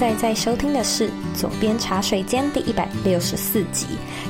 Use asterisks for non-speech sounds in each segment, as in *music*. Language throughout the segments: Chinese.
现在在收听的是《左边茶水间》第一百六十四集。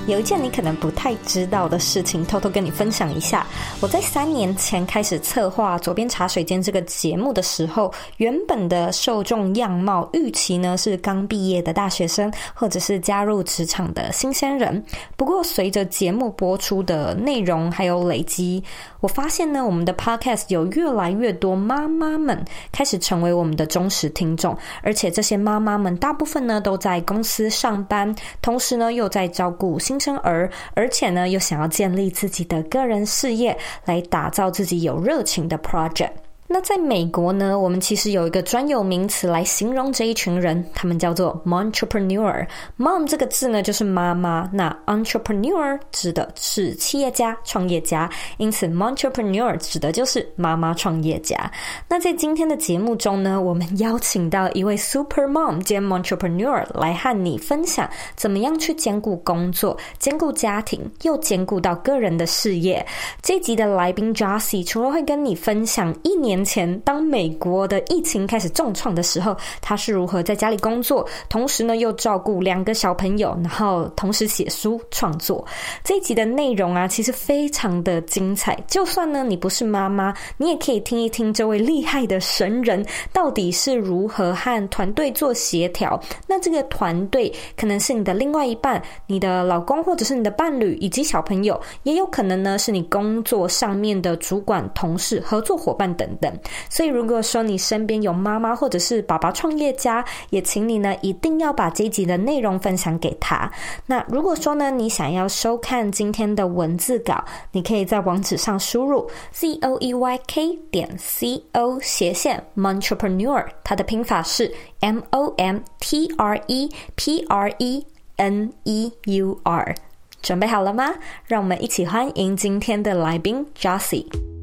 有一件你可能不太知道的事情，偷偷跟你分享一下。我在三年前开始策划《左边茶水间》这个节目的时候，原本的受众样貌预期呢是刚毕业的大学生，或者是加入职场的新鲜人。不过，随着节目播出的内容还有累积，我发现呢，我们的 Podcast 有越来越多妈妈们开始成为我们的忠实听众，而且这些妈妈们大部分呢都在公司上班，同时呢又在照顾新生儿，而且呢又想要建立自己的个人事业，来打造自己有热情的 project。那在美国呢，我们其实有一个专有名词来形容这一群人，他们叫做 Momtrepreneur。Mom 这个字呢，就是妈妈；那 Entrepreneur 指的是企业家、创业家，因此 Momtrepreneur 指的就是妈妈创业家。那在今天的节目中呢，我们邀请到一位 Super Mom 兼 entrepreneur 来和你分享，怎么样去兼顾工作、兼顾家庭，又兼顾到个人的事业。这集的来宾 Jossie 除了会跟你分享一年。前，当美国的疫情开始重创的时候，他是如何在家里工作，同时呢又照顾两个小朋友，然后同时写书创作。这一集的内容啊，其实非常的精彩。就算呢你不是妈妈，你也可以听一听这位厉害的神人到底是如何和团队做协调。那这个团队可能是你的另外一半、你的老公或者是你的伴侣以及小朋友，也有可能呢是你工作上面的主管、同事、合作伙伴等等。所以，如果说你身边有妈妈或者是爸爸创业家，也请你呢一定要把这一集的内容分享给他。那如果说呢你想要收看今天的文字稿，你可以在网址上输入 z o e y k 点 c o 斜线 Momtrepreneur，它的拼法是 m o m t r e p r e n e u r。准备好了吗？让我们一起欢迎今天的来宾 Josie。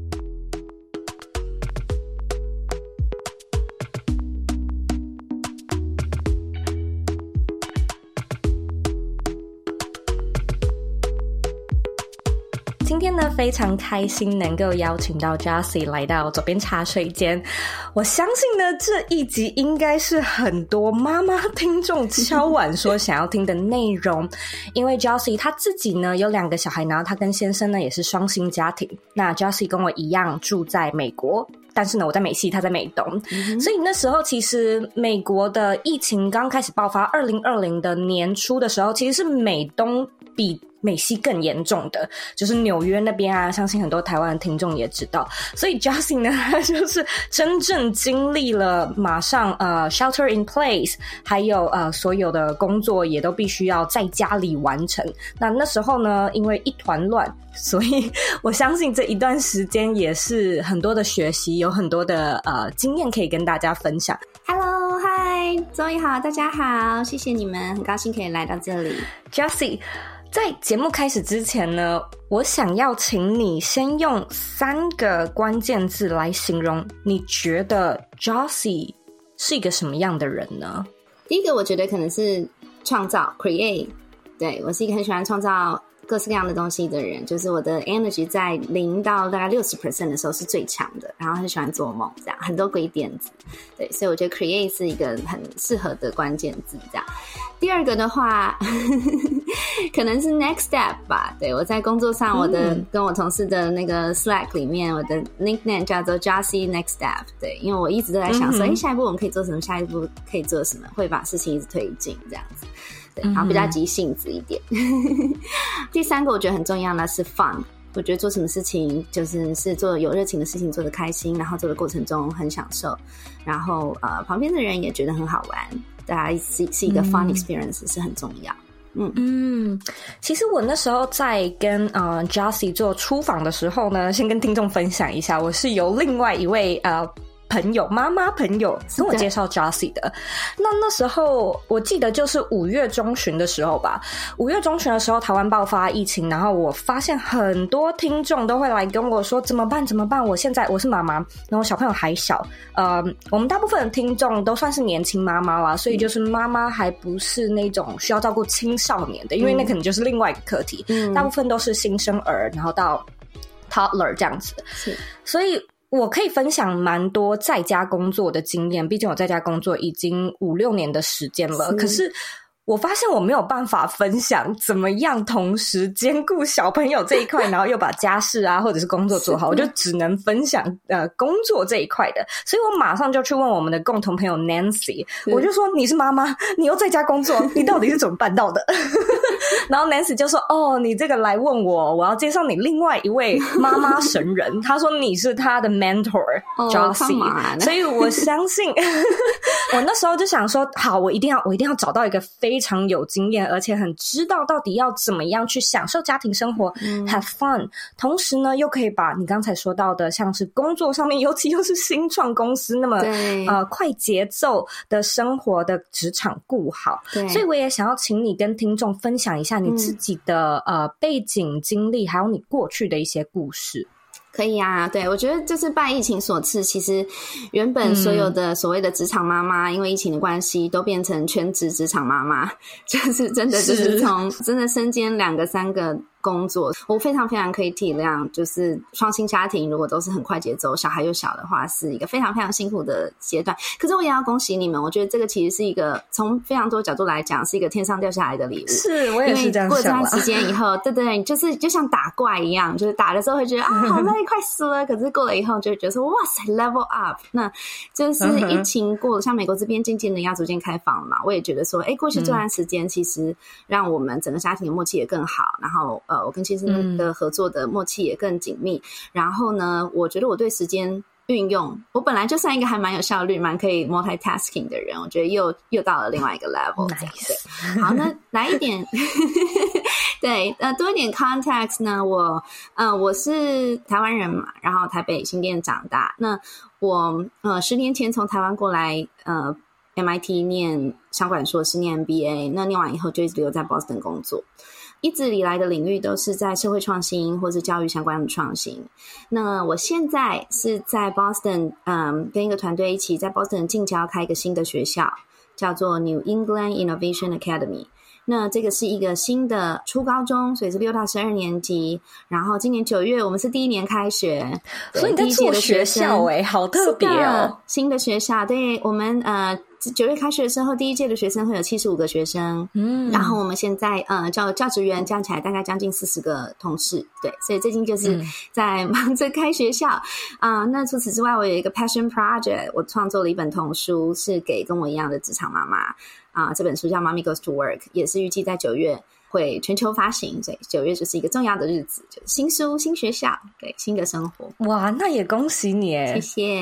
今天呢，非常开心能够邀请到 Josie 来到左边茶水间。我相信呢，这一集应该是很多妈妈听众敲碗说想要听的内容。*laughs* 因为 Josie 她自己呢有两个小孩，然后她跟先生呢也是双薪家庭。那 Josie 跟我一样住在美国，但是呢我在美西，她在美东。嗯、所以那时候其实美国的疫情刚开始爆发，二零二零的年初的时候，其实是美东比。美西更严重的就是纽约那边啊，相信很多台湾的听众也知道。所以 Josie 呢，他 *laughs* 就是真正经历了马上呃 shelter in place，还有呃所有的工作也都必须要在家里完成。那那时候呢，因为一团乱，所以我相信这一段时间也是很多的学习，有很多的呃经验可以跟大家分享。Hello，Hi，周一好，大家好，谢谢你们，很高兴可以来到这里，Josie。在节目开始之前呢，我想要请你先用三个关键字来形容，你觉得 Josie 是一个什么样的人呢？第一个，我觉得可能是创造 （create）。对，我是一个很喜欢创造。各式各样的东西的人，就是我的 energy 在零到大概六十 percent 的时候是最强的，然后很喜欢做梦，这样很多鬼点子，对，所以我觉得 create 是一个很适合的关键字，这样。第二个的话，可能是 next step 吧，对，我在工作上，我的、嗯、跟我同事的那个 Slack 里面，我的 nickname 叫做 Josie Next Step，对，因为我一直都在想说，哎、嗯，下一步我们可以做什么？下一步可以做什么？会把事情一直推进，这样子。然后比较急性子一点。嗯、*laughs* 第三个我觉得很重要的是 fun，我觉得做什么事情就是是做有热情的事情，做的开心，然后做的过程中很享受，然后呃旁边的人也觉得很好玩，大家是是一个 fun experience、嗯、是很重要。嗯嗯，其实我那时候在跟呃 Jossie 做出访的时候呢，先跟听众分享一下，我是由另外一位呃。朋友、妈妈朋友跟我介绍 Josie 的。那那时候我记得就是五月中旬的时候吧。五月中旬的时候，台湾爆发疫情，然后我发现很多听众都会来跟我说怎么办？怎么办？我现在我是妈妈，然后小朋友还小。呃，我们大部分的听众都算是年轻妈妈啦，所以就是妈妈还不是那种需要照顾青少年的，因为那可能就是另外一个课题。嗯，大部分都是新生儿，然后到 toddler 这样子。是，所以。我可以分享蛮多在家工作的经验，毕竟我在家工作已经五六年的时间了。是。可是。我发现我没有办法分享怎么样同时兼顾小朋友这一块，*laughs* 然后又把家事啊或者是工作做好，我就只能分享呃工作这一块的。所以我马上就去问我们的共同朋友 Nancy，我就说，你是妈妈，你又在家工作，*laughs* 你到底是怎么办到的？*laughs* 然后 Nancy 就说哦，你这个来问我，我要介绍你另外一位妈妈神人。她说你是她的 mentor Josie，哦，所以我相信我那时候就想说，好，我一定要我一定要找到一个非非常有经验，而且很知道到底要怎么样去享受家庭生活，嗯，have fun。同时呢，又可以把你刚才说到的，像是工作上面，尤其又是新创公司，那么呃快节奏的生活的职场顾好。所以我也想要请你跟听众分享一下你自己的、嗯、呃背景经历，还有你过去的一些故事。可以啊，对，我觉得就是拜疫情所赐，其实原本所有的所谓的职场妈妈，嗯，因为疫情的关系，都变成全职职场妈妈，*laughs* 就是真的就是从真的身兼两个三个。工作，我非常非常可以体谅，就是双薪家庭如果都是很快节奏，小孩又小的话，是一个非常非常辛苦的阶段。可是我也要恭喜你们，我觉得这个其实是一个从非常多角度来讲，是一个天上掉下来的礼物。是，我也是这样想。因为过这段时间以后，对对，就是就像打怪一样，就是打的时候会觉得啊好累，快死了。可是过了以后，就会觉得说哇塞，level up。那就是疫情过了，像美国这边渐渐的要逐渐开放了嘛，我也觉得说，哎，过去这段时间其实让我们整个家庭的默契也更好，然后。呃，我跟先生的合作的默契也更紧密。嗯。然后呢，我觉得我对时间运用，我本来就算一个还蛮有效率、蛮可以 multitasking 的人，我觉得又又到了另外一个 level。*laughs* 好，那来一点，*laughs* 对，呃，多一点 context 呢？我，呃，我是台湾人嘛，然后台北新店长大。那我，呃，十年前从台湾过来，呃，MIT 念商管硕士，念 MBA。那念完以后就一直留在 Boston 工作。一直以来的领域都是在社会创新或是教育相关的创新。那我现在是在 Boston，嗯，跟一个团队一起在 Boston 近郊开一个新的学校，叫做 New England Innovation Academy。那这个是一个新的初高中，所以是六到十二年级。然后今年九月我们是第一年开学，所以你在做学校哎、欸，好特别哦，新的学校，对我们呃。九月开学的时候，第一届的学生会有七十五个学生，嗯，然后我们现在呃教教职员加起来大概将近四十个同事，对，所以最近就是在忙着开学校啊、嗯呃。那除此之外，我有一个 passion project，我创作了一本童书，是给跟我一样的职场妈妈啊、呃。这本书叫《Mommy Goes to Work》，也是预计在九月。会全球发行，所以九月就是一个重要的日子，就是新书、新学校，对，新的生活。哇，那也恭喜你！谢谢。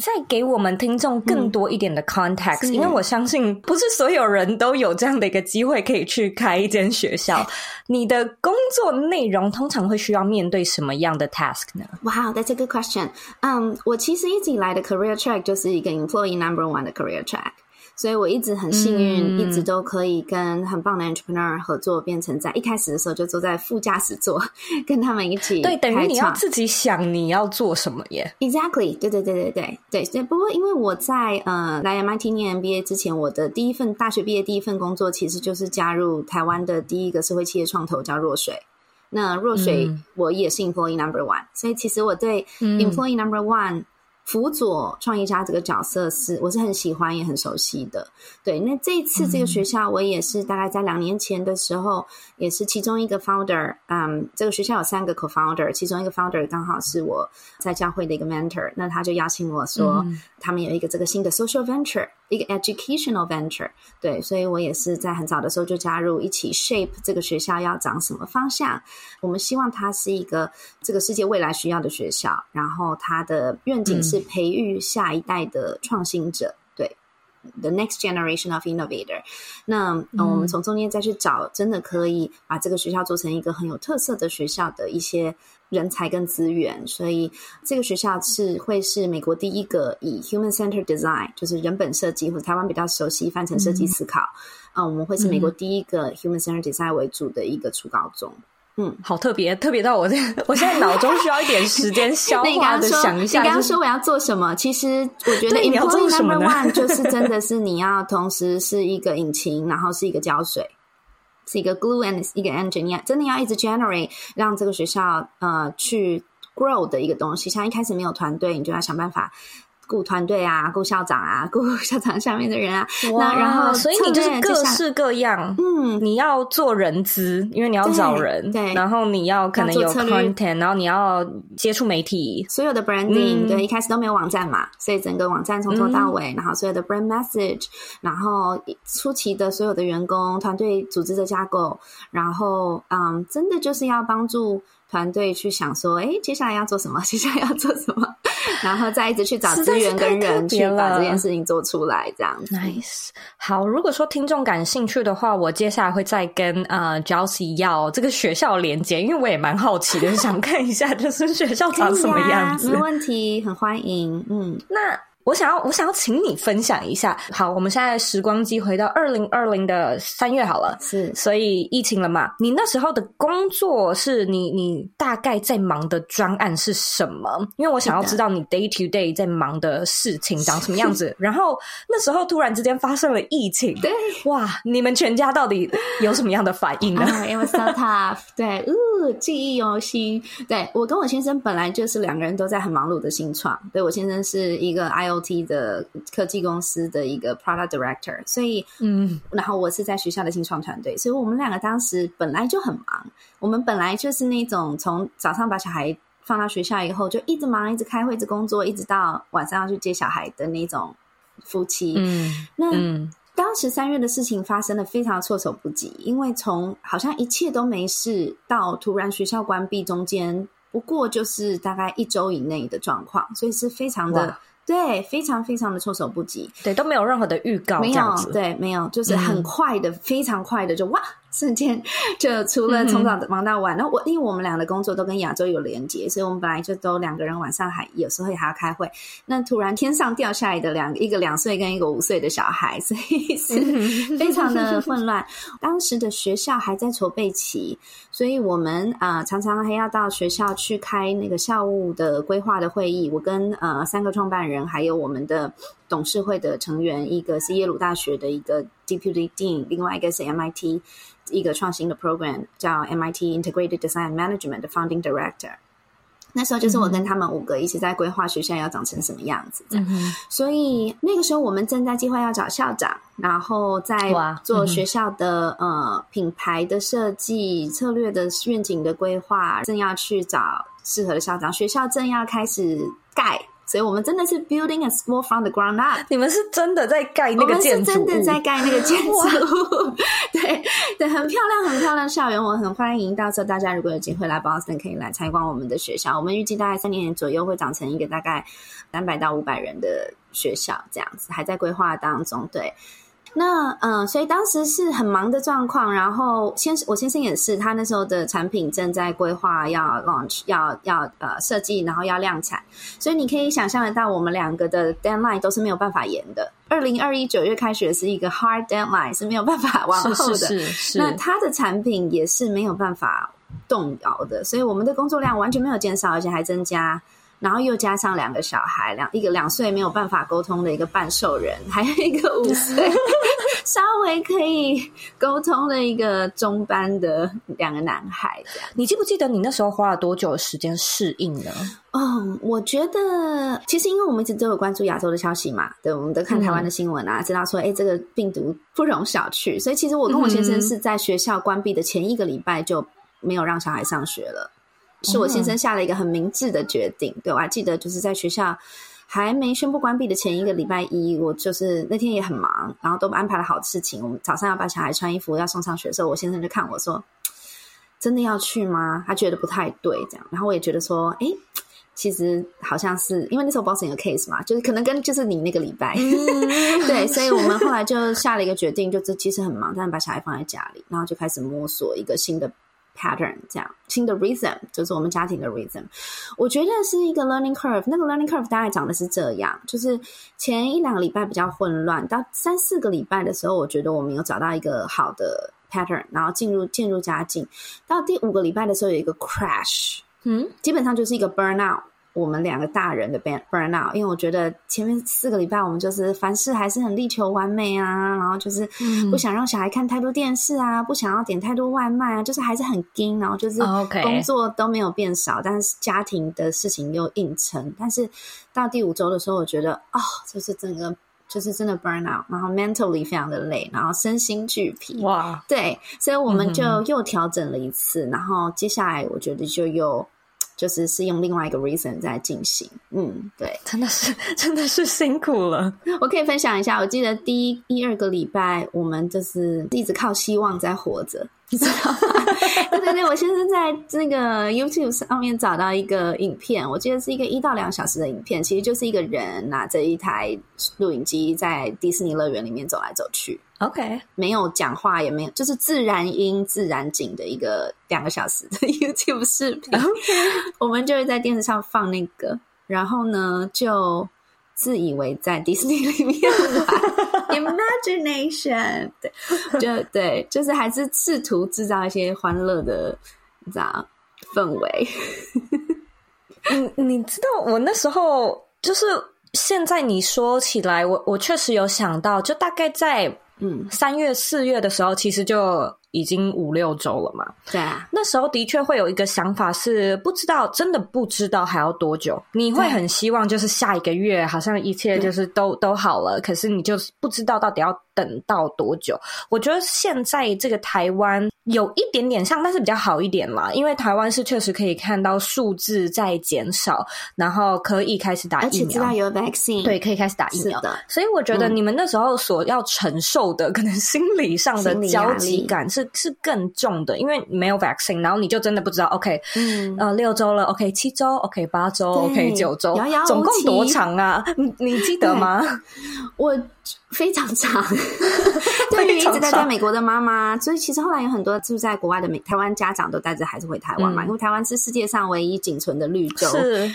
再给我们听众更多一点的 context，、嗯、因为我相信不是所有人都有这样的一个机会可以去开一间学校。你的工作内容通常会需要面对什么样的 task 呢？哇、wow，That's a good question。嗯，我其实一直以来的 career track 就是一个 employee number one 的 career track。所以我一直很幸运、嗯，一直都可以跟很棒的 entrepreneur 合作，变成在一开始的时候就坐在副驾驶座，跟他们一起。对，等于你要自己想你要做什么耶。Exactly，对对对对对对对。不过因为我在呃来 MIT 念 MBA 之前，我的第一份大学毕业第一份工作，其实就是加入台湾的第一个社会企业创投，叫若水。那若水我也是 employee number one，、嗯、所以其实我对 employee number one。辅佐创业家这个角色是我是很喜欢也很熟悉的。对，那这一次这个学校我也是大概在两年前的时候，也是其中一个 founder。嗯，这个学校有三个 co-founder，其中一个 founder 刚好是我在教会的一个 mentor。那他就邀请我说，他们有一个这个新的 social venture。一个 educational venture，对，所以我也是在很早的时候就加入，一起 shape 这个学校要长什么方向。我们希望它是一个这个世界未来需要的学校，然后它的愿景是培育下一代的创新者。对，the next generation of innovator。那、嗯、我们从中间再去找，真的可以把这个学校做成一个很有特色的学校的一些人才跟资源。所以这个学校是会是美国第一个以 human centered design，就是人本设计，或者台湾比较熟悉翻成设计思考。啊、嗯呃，我们会是美国第一个 human centered design 为主的一个初高中。嗯，好特别，特别到我这，*laughs* 我现在脑中需要一点时间消化的 *laughs* 想一下。你刚刚说我要做什么？其实我觉得 employee number one 就是 *laughs* 真的是你要同时是一个引擎，然后是一个胶水，是一个 glue and 一个 engine，你真的要一直 generate 让这个学校呃去 grow 的一个东西。像一开始没有团队，你就要想办法。雇团队啊，雇校长啊，*laughs* 雇校长下面的人啊，哇那然后所以你就是各式各样，嗯，你要做人资，因为你要找人，对，对然后你要可能有 content，然后你要接触媒体，所有的 branding，、嗯、对，一开始都没有网站嘛，所以整个网站从头到尾，嗯、然后所有的 brand message，然后初期的所有的员工团队组织的架构，然后嗯，真的就是要帮助。团队去想说，哎，接下来要做什么？*laughs* 接下来要做什么？*laughs* 然后再一直去找资源跟人去把这件事情做出来，这样子。Nice。好，如果说听众感兴趣的话，我接下来会再跟呃 Josie 要这个学校连接，因为我也蛮好奇的，想看一下就是学校长什么样子。没问题，很欢迎。嗯，那。我想要，我想要请你分享一下。好，我们现在时光机回到二零二零的三月好了，是，所以疫情了嘛？你那时候的工作是你，你大概在忙的专案是什么？因为我想要知道你 day to day 在忙的事情长什么样子。*laughs* 然后那时候突然之间发生了疫情，对，哇，你们全家到底有什么样的反应呢？*laughs* 因为 so tough，对，呜，记忆犹新。对，我跟我先生本来就是两个人都在很忙碌的新创，对，我先生是一个的科技公司的一个 product director，所以嗯，然后我是在学校的新创团队，所以我们两个当时本来就很忙。我们本来就是那种从早上把小孩放到学校以后，就一直忙，一直开会，一直工作，一直到晚上要去接小孩的那种夫妻。嗯，那嗯当时三月的事情发生的非常措手不及，因为从好像一切都没事到突然学校关闭，中间不过就是大概一周以内的状况，所以是非常的。对，非常非常的措手不及，对，都没有任何的预告，没有，对，没有，就是很快的，嗯、非常快的就哇。瞬间就除了从早忙到晚，那、嗯、我因为我们俩的工作都跟亚洲有连接，所以我们本来就都两个人晚上还有时候也还要开会。那突然天上掉下来的两，一个两岁跟一个五岁的小孩，所以是 *laughs* 非常的混乱。当时的学校还在筹备期，所以我们啊、呃、常常还要到学校去开那个校务的规划的会议。我跟呃三个创办人还有我们的董事会的成员，一个是耶鲁大学的一个 Deputy Dean，另外一个是 MIT。一个创新的 program 叫 MIT Integrated Design Management 的 Founding Director，那时候就是我跟他们五个一起在规划学校要长成什么样子这样。嗯、所以那个时候我们正在计划要找校长，然后在做学校的、嗯、呃品牌的设计、策略的愿景的规划，正要去找适合的校长，学校正要开始盖。所以我们真的是 building a school from the ground up。你们是真的在盖那个建筑物？我们是真的在盖那个建筑物。*laughs* 对对，很漂亮，很漂亮校园，我很欢迎。到时候大家如果有机会来 Boston，可以来参观我们的学校。我们预计大概三年左右会长成一个大概三百到五百人的学校，这样子还在规划当中。对。那嗯，所以当时是很忙的状况，然后先我先生也是，他那时候的产品正在规划要 launch，要要呃设计，然后要量产，所以你可以想象得到，我们两个的 deadline 都是没有办法延的。二零二一九月开学是一个 hard deadline，是没有办法往后的。是是是是。那他的产品也是没有办法动摇的，所以我们的工作量完全没有减少，而且还增加。然后又加上两个小孩，两一个两岁没有办法沟通的一个半兽人，还有一个五岁 *laughs* 稍微可以沟通的一个中班的两个男孩。你记不记得你那时候花了多久的时间适应呢？嗯，我觉得其实因为我们一直都有关注亚洲的消息嘛，对，我们都看台湾的新闻啊，知道说，哎，这个病毒不容小觑，所以其实我跟我先生是在学校关闭的前一个礼拜就没有让小孩上学了。是我先生下了一个很明智的决定，对，我还记得，就是在学校还没宣布关闭的前一个礼拜一，我就是那天也很忙，然后都安排了好的事情。我们早上要把小孩穿衣服要送上学的时候，我先生就看我说：“真的要去吗？”他觉得不太对，这样。然后我也觉得说：“哎，其实好像是因为那时候 Boston 有 case 嘛，就是可能跟就是你那个礼拜，嗯、*laughs* 对，所以我们后来就下了一个决定，就这其实很忙，但是把小孩放在家里，然后就开始摸索一个新的 pattern，这样新的 rhythm，就是我们家庭的 rhythm。我觉得是一个 learning curve，那个 learning curve 大概讲的是这样，就是前一两个礼拜比较混乱，到三四个礼拜的时候，我觉得我们有找到一个好的 pattern，然后进入渐入佳境。到第五个礼拜的时候有一个 crash，嗯，基本上就是一个 burnout。我们两个大人的 burn burn out，因为我觉得前面四个礼拜我们就是凡事还是很力求完美啊，然后就是不想让小孩看太多电视啊，不想要点太多外卖啊，就是还是很紧，然后就是工作都没有变少，但是家庭的事情又硬撑。但是到第五周的时候，我觉得哦，就是整个就是真的 burn out，然后 mentally 非常的累，然后身心俱疲。哇，对，所以我们就又调整了一次，然后接下来我觉得就又。就是是用另外一个 reason 在进行，嗯，对，真的是 *laughs* 真的是辛苦了。我可以分享一下，我记得第一一二个礼拜，我们就是一直靠希望在活着。你知道吗？*laughs* 对对对，我先是在那个 YouTube 上面找到一个影片，我记得是一个一到两小时的影片，其实就是一个人拿着一台录影机在迪士尼乐园里面走来走去。OK，没有讲话，也没有，就是自然音、自然景的一个两个小时的 YouTube 视频。OK，*laughs* 我们就会在电视上放那个，然后呢就。自以为在迪士尼里面玩，*laughs* imagination，对，就对，就是还是试图制造一些欢乐的这样氛围。你你知道，*laughs* 我那时候就是现在你说起来，我我确实有想到，就大概在嗯三月四月的时候，其实就。已经五六周了嘛？对啊，那时候的确会有一个想法是，不知道，真的不知道还要多久。你会很希望就是下一个月好像一切就是都都好了，可是你就不知道到底要等到多久。我觉得现在这个台湾有一点点像，但是比较好一点嘛，因为台湾是确实可以看到数字在减少，然后可以开始打疫苗，而且知道有 vaccine，对，可以开始打疫苗的。所以我觉得你们那时候所要承受的，可能心理上的焦急感是。是是更重的，因为没有 vaccine，然后你就真的不知道，OK，嗯，呃，六周了，OK，七周，OK，八周，OK，九周，总共多长啊？你你记得吗？我 *laughs* 非常长，*laughs* 对于一直待在美国的妈妈，所以其实后来有很多住在国外的美台湾家长都带着孩子回台湾嘛，嗯、因为台湾是世界上唯一仅存的绿洲，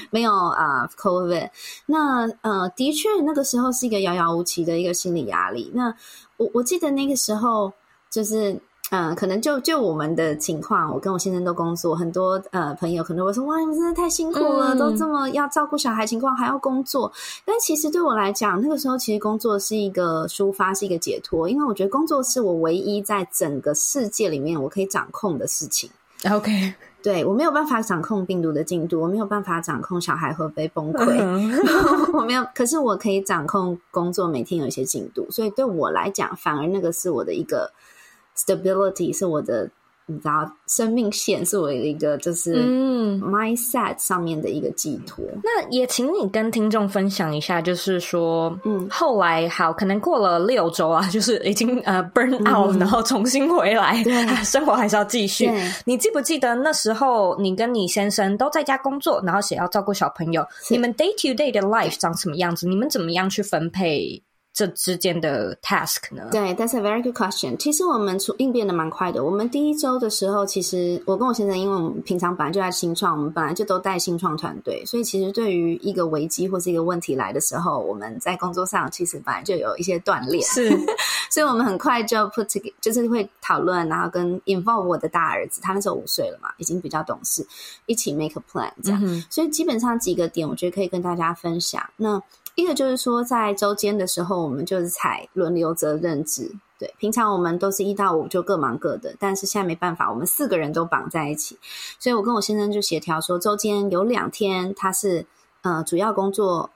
没有啊、uh, COVID。那呃，的确那个时候是一个遥遥无期的一个心理压力。那我我记得那个时候就是。嗯，可能就就我们的情况，我跟我先生都工作，很多呃朋友可能会说，哇，你们真的太辛苦了，嗯、都这么要照顾小孩情况还要工作。但其实对我来讲，那个时候其实工作是一个抒发，是一个解脱，因为我觉得工作是我唯一在整个世界里面我可以掌控的事情。OK，对，我没有办法掌控病毒的进度，我没有办法掌控小孩会不会崩溃，*laughs* 我没有，可是我可以掌控工作每天有一些进度，所以对我来讲，反而那个是我的一个。Stability 是我的，你知道，生命线是我的一个，就是嗯 mindset 上面的一个寄托。嗯。那也请你跟听众分享一下，就是说，嗯，后来好，可能过了六周啊，*laughs* 就是已经呃 burn out，嗯，然后重新回来，对，*laughs* 生活还是要继续。你记不记得那时候你跟你先生都在家工作，然后也要照顾小朋友，你们 day to day 的 life 长什么样子？你们怎么样去分配？这之间的 task 呢？对，That's a very good question。其实我们出应变的蛮快的。我们第一周的时候，其实我跟我先生，因为我们平常本来就在新创，我们本来就都带新创团队，所以其实对于一个危机或是一个问题来的时候，我们在工作上其实本来就有一些锻炼。是，*laughs* 所以我们很快就 put together，就是会讨论，然后跟 involve 我的大儿子，他那时候五岁了嘛，已经比较懂事，一起 make a plan 这样。嗯、所以基本上几个点，我觉得可以跟大家分享。那一个就是说，在周间的时候，我们就是采轮流责任制。对，平常我们都是一到五就各忙各的，但是现在没办法，我们四个人都绑在一起，所以我跟我先生就协调说，周间有两天他是呃主要工作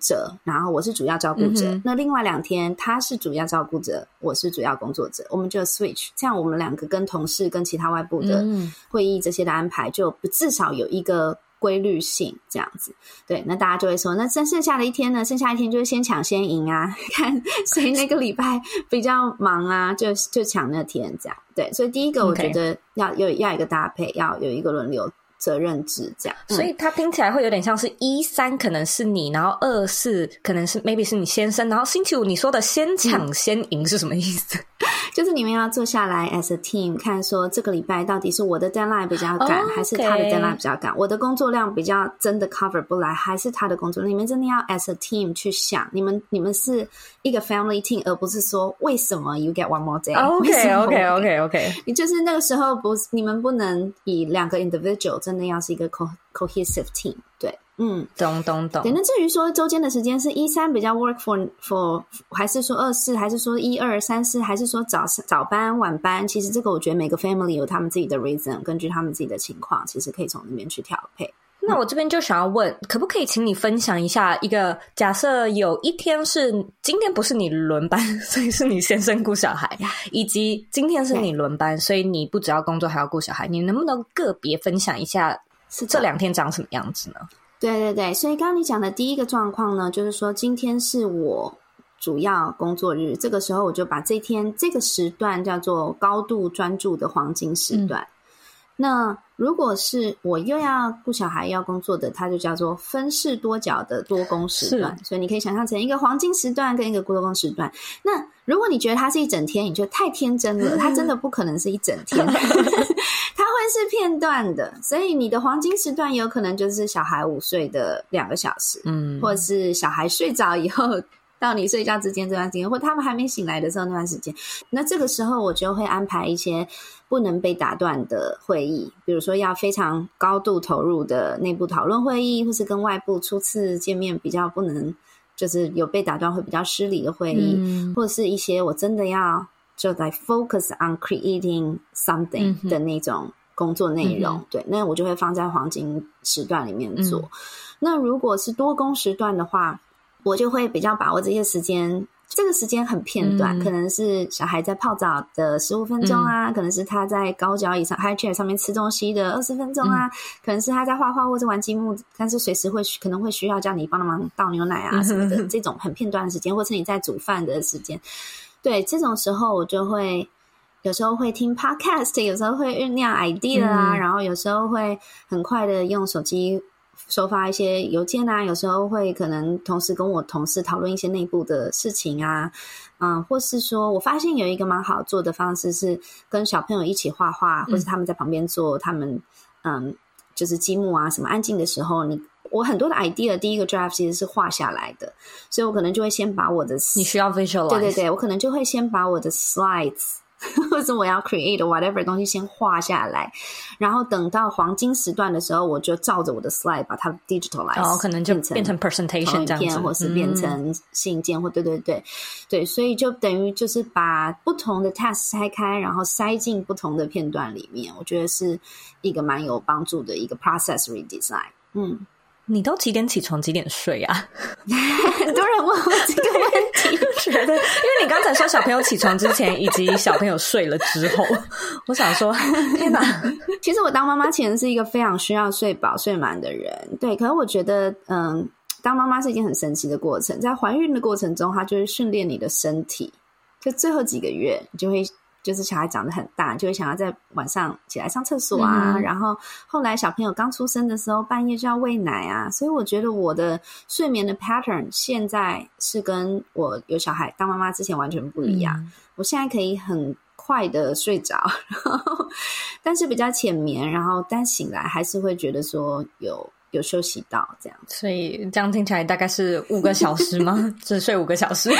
者，然后我是主要照顾者。嗯、那另外两天他是主要照顾者，我是主要工作者，我们就 switch，这样我们两个跟同事、跟其他外部的会议这些的安排，就至少有一个。规律性这样子，对，那大家就会说，那剩剩下的一天呢？剩下一天就是先抢先赢啊，*laughs* 看谁那个礼拜比较忙啊，就就抢那天这样。对，所以第一个我觉得要有 Okay. 要一个搭配，要有一个轮流责任制这样。嗯、所以它听起来会有点像是一三可能是你，然后二四可能是 maybe 是你先生，然后星期五你说的先抢先赢是什么意思？嗯 *laughs* 就是你们要坐下来 as a team 看说这个礼拜到底是我的 deadline 比较赶，还是他的 deadline 比较赶？我的工作量比较真的 cover 不来，还是他的工作？你们真的要 as a team 去想，你们你们是一个 family team，而不是说为什么 you get one more day？OK OK OK OK，你就是那个时候不，你们不能以两个 individual，真的要是一个 co cohesive team，对。嗯，懂懂懂。对，那至于说周间的时间是一三比较 work for for，还是说二四，还是说一二三四，还是说早早班晚班？其实这个我觉得每个 family 有他们自己的 reason，根据他们自己的情况，其实可以从里面去调配。那我这边就想要问，可不可以请你分享一下一个假设，有一天是今天不是你轮班，*laughs* 所以是你先生顾小孩，以及今天是你轮班，所以你不只要工作还要顾小孩，你能不能个别分享一下，是这两天长什么样子呢？对对对，所以刚刚你讲的第一个状况呢，就是说今天是我主要工作日，这个时候我就把这天这个时段叫做高度专注的黄金时段。嗯、那如果是我又要顾小孩要工作的，它就叫做分饰多角的多工时段。所以你可以想象成一个黄金时段跟一个多工时段。那如果你觉得它是一整天，你就太天真了，它真的不可能是一整天。*laughs* *laughs* 它会是片段的，所以你的黄金时段有可能就是小孩午睡的两个小时，嗯，或者是小孩睡着以后到你睡觉之间这段时间，或他们还没醒来的时候那段时间。那这个时候我就会安排一些不能被打断的会议，比如说要非常高度投入的内部讨论会议，或是跟外部初次见面比较不能就是有被打断会比较失礼的会议，嗯，或者是一些我真的要。就在 focus on creating something 的那种工作内容，嗯、对，那我就会放在黄金时段里面做。嗯、那如果是多工时段的话，我就会比较把握这些时间。这个时间很片段，嗯、可能是小孩在泡澡的十五分钟啊，嗯、可能是他在高脚椅上 high chair 上面吃东西的二十分钟啊，嗯、可能是他在画画或者玩积木，但是随时会可能会需要叫你帮他忙倒牛奶啊什么的，嗯、这种很片段的时间，或是你在煮饭的时间。对，这种时候，我就会有时候会听 podcast，有时候会酝酿 idea 啊，嗯、然后有时候会很快的用手机收发一些邮件啊，有时候会可能同时跟我同事讨论一些内部的事情啊，嗯，或是说我发现有一个蛮好做的方式是跟小朋友一起画画，或是他们在旁边做他们嗯，就是积木啊什么，安静的时候你。我很多的 idea，第一个 draft 其实是画下来的，所以我可能就会先把我的你需要 visualize，对对对，我可能就会先把我的 slides *laughs* 或者我要 create whatever 东西先画下来，然后等到黄金时段的时候，我就照着我的 slide 把它 digitalize，然后可能就变成 presentation 这样子，或是变成信件，嗯、或对对对。对，所以就等于就是把不同的 task 拆开，然后塞进不同的片段里面，我觉得是一个蛮有帮助的一个 process redesign，嗯。你都几点起床？几点睡啊？*laughs* 很多人问我这个问题，觉得因为你刚才说小朋友起床之前，以及小朋友睡了之后，*laughs* 我想说，*laughs* 天哪！其实我当妈妈前是一个非常需要睡饱、睡满的人。对，可是我觉得，嗯，当妈妈是一件很神奇的过程。在怀孕的过程中，它就是训练你的身体。就最后几个月，你就会。就是小孩长得很大，就会想要在晚上起来上厕所啊。嗯、然后后来小朋友刚出生的时候，半夜就要喂奶啊。所以我觉得我的睡眠的 pattern 现在是跟我有小孩当妈妈之前完全不一样。嗯、我现在可以很快的睡着，然后但是比较浅眠，然后但醒来还是会觉得说有有休息到这样。所以这样听起来大概是五个小时吗？*laughs* 只睡五个小时？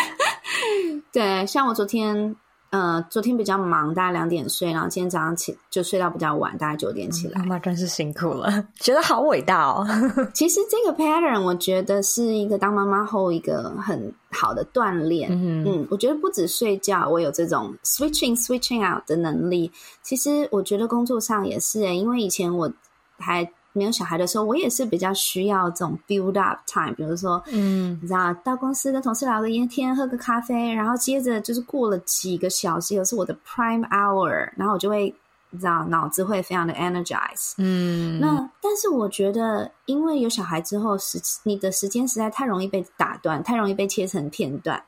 *laughs* 对，像我昨天。呃，昨天比较忙，大概两点睡，然后今天早上起就睡到比较晚，大概九点起来。妈妈真是辛苦了，*laughs* 觉得好伟大哦。*laughs* 其实这个 pattern 我觉得是一个当妈妈后一个很好的锻炼。嗯，嗯，我觉得不止睡觉，我有这种 switching switching out 的能力。其实我觉得工作上也是诶，因为以前我还。没有小孩的时候，我也是比较需要这种 build up time，比如说，嗯，你知道，到公司跟同事聊个天，喝个咖啡，然后接着就是过了几个小时，又是我的 prime hour，然后我就会，你知道，脑子会非常的 energize。嗯，那但是我觉得，因为有小孩之后，时你的时间实在太容易被打断，太容易被切成片段，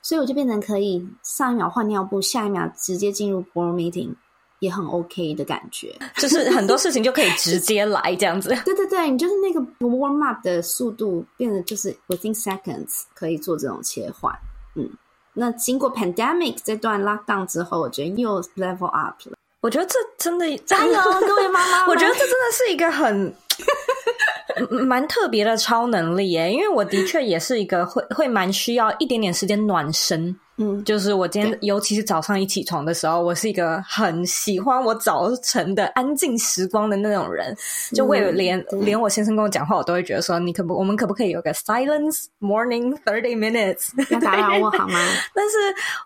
所以我就变成可以上一秒换尿布，下一秒直接进入 board meeting。也很 OK 的感觉，*laughs* 就是很多事情就可以直接来这样子。*laughs* 对对对，你就是那个 warm up 的速度变得就是 within seconds 可以做这种切换。嗯，那经过 pandemic 这段 lockdown 之后，我觉得又 level up 了。我觉得这真的加油，各位妈妈！我觉得这真的是一个很。*laughs* 蛮特别的超能力耶，因为我的确也是一个会会蛮需要一点点时间暖身。嗯，就是我今天，尤其是早上一起床的时候，我是一个很喜欢我早晨的安静时光的那种人。就为了连连我先生跟我讲话，我都会觉得说，你可不，我们可不可以有个 silence morning thirty minutes？*laughs* 要打扰我好吗？*laughs* 但是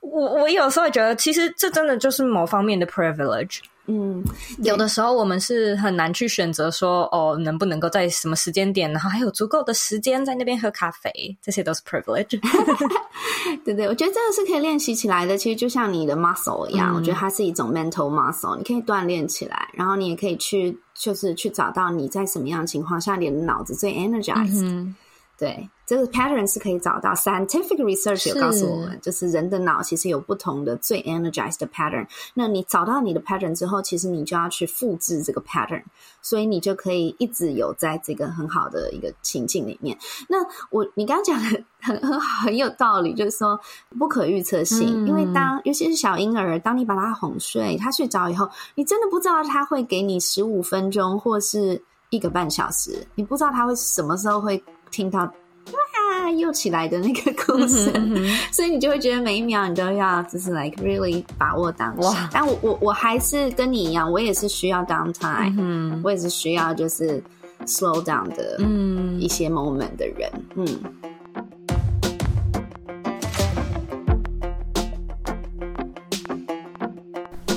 我我有时候觉得，其实这真的就是某方面的 privilege。嗯，有的时候我们是很难去选择说哦，能不能够在什么时间点，然后还有足够的时间在那边喝咖啡，这些都是 privilege。*laughs* 对对，我觉得这个是可以练习起来的。其实就像你的 muscle 一样，嗯、我觉得它是一种 mental muscle，你可以锻炼起来，然后你也可以去就是去找到你在什么样的情况下你的脑子最 energized。嗯对，这个 pattern 是可以找到。Scientific research 有告诉我们，是就是人的脑其实有不同的最 energized 的 pattern。那你找到你的 pattern 之后，其实你就要去复制这个 pattern，所以你就可以一直有在这个很好的一个情境里面。那我你刚刚讲的很很好，很有道理，就是说不可预测性，嗯、因为当尤其是小婴儿，当你把他哄睡，他睡着以后，你真的不知道他会给你十五分钟或是一个半小时，你不知道他会什么时候会。听到哇又起来的那个故事，嗯嗯、所以你就会觉得每一秒你都要就是 like really 把握当下。但我我我还是跟你一样，我也是需要 downtime，嗯、我也是需要就是 slow down 的一些 moment 的人，嗯。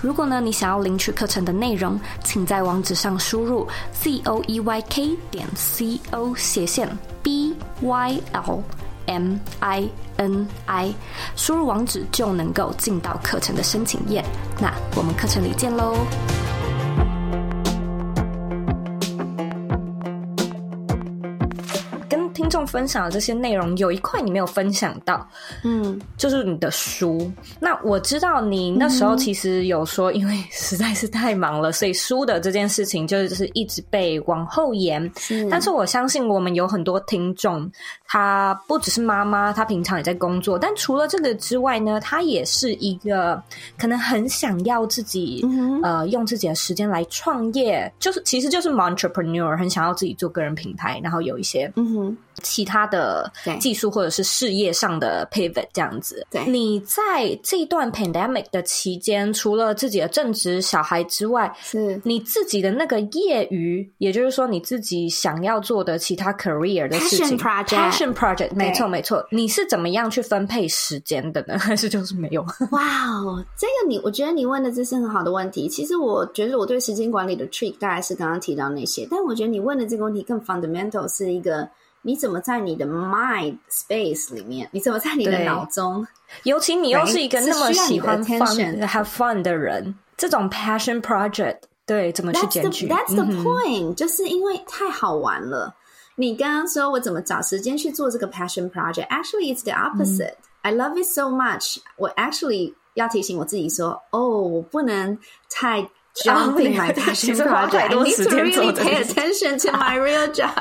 如果呢，你想要领取课程的内容，请在网址上输入 c o e y k 点 c o 斜线 b y l m i n i，输入网址就能够进到课程的申请页。那我们课程里见喽！听众分享的这些内容，有一块你没有分享到，嗯，就是你的书。那我知道你那时候其实有说，因为实在是太忙了，所以书的这件事情就是一直被往后延。是但是我相信我们有很多听众，他不只是妈妈，他平常也在工作。但除了这个之外呢，他也是一个可能很想要自己、嗯、呃用自己的时间来创业，就是其实就是 entrepreneur，很想要自己做个人品牌，然后有一些嗯哼。其他的技术或者是事业上的 pivot 这样子。对，你在这一段 pandemic 的期间，除了自己的正职小孩之外，是你自己的那个业余，也就是说你自己想要做的其他 career 的事情 passion project, passion project，没错没错。你是怎么样去分配时间的呢？*laughs* 还是就是没有？*laughs* 哇哦，这个你，我觉得你问的这是很好的问题。其实我觉得我对时间管理的 trick 大概是刚刚提到那些，但我觉得你问的这个问题更 fundamental 是一个。你怎么在你的 mind space 里面？你怎么在你的脑中？尤其你又是一个那么喜欢 fun、have fun 的人，这种 passion project，对，怎么去解决 That's the point，、嗯、就是因为太好玩了。你刚刚说我怎么找时间去做这个 passion project？Actually, it's the opposite.、嗯、I love it so much. 我 actually 要提醒我自己说，哦，我不能太。Jumping my passion project. I need to really pay attention to my real job.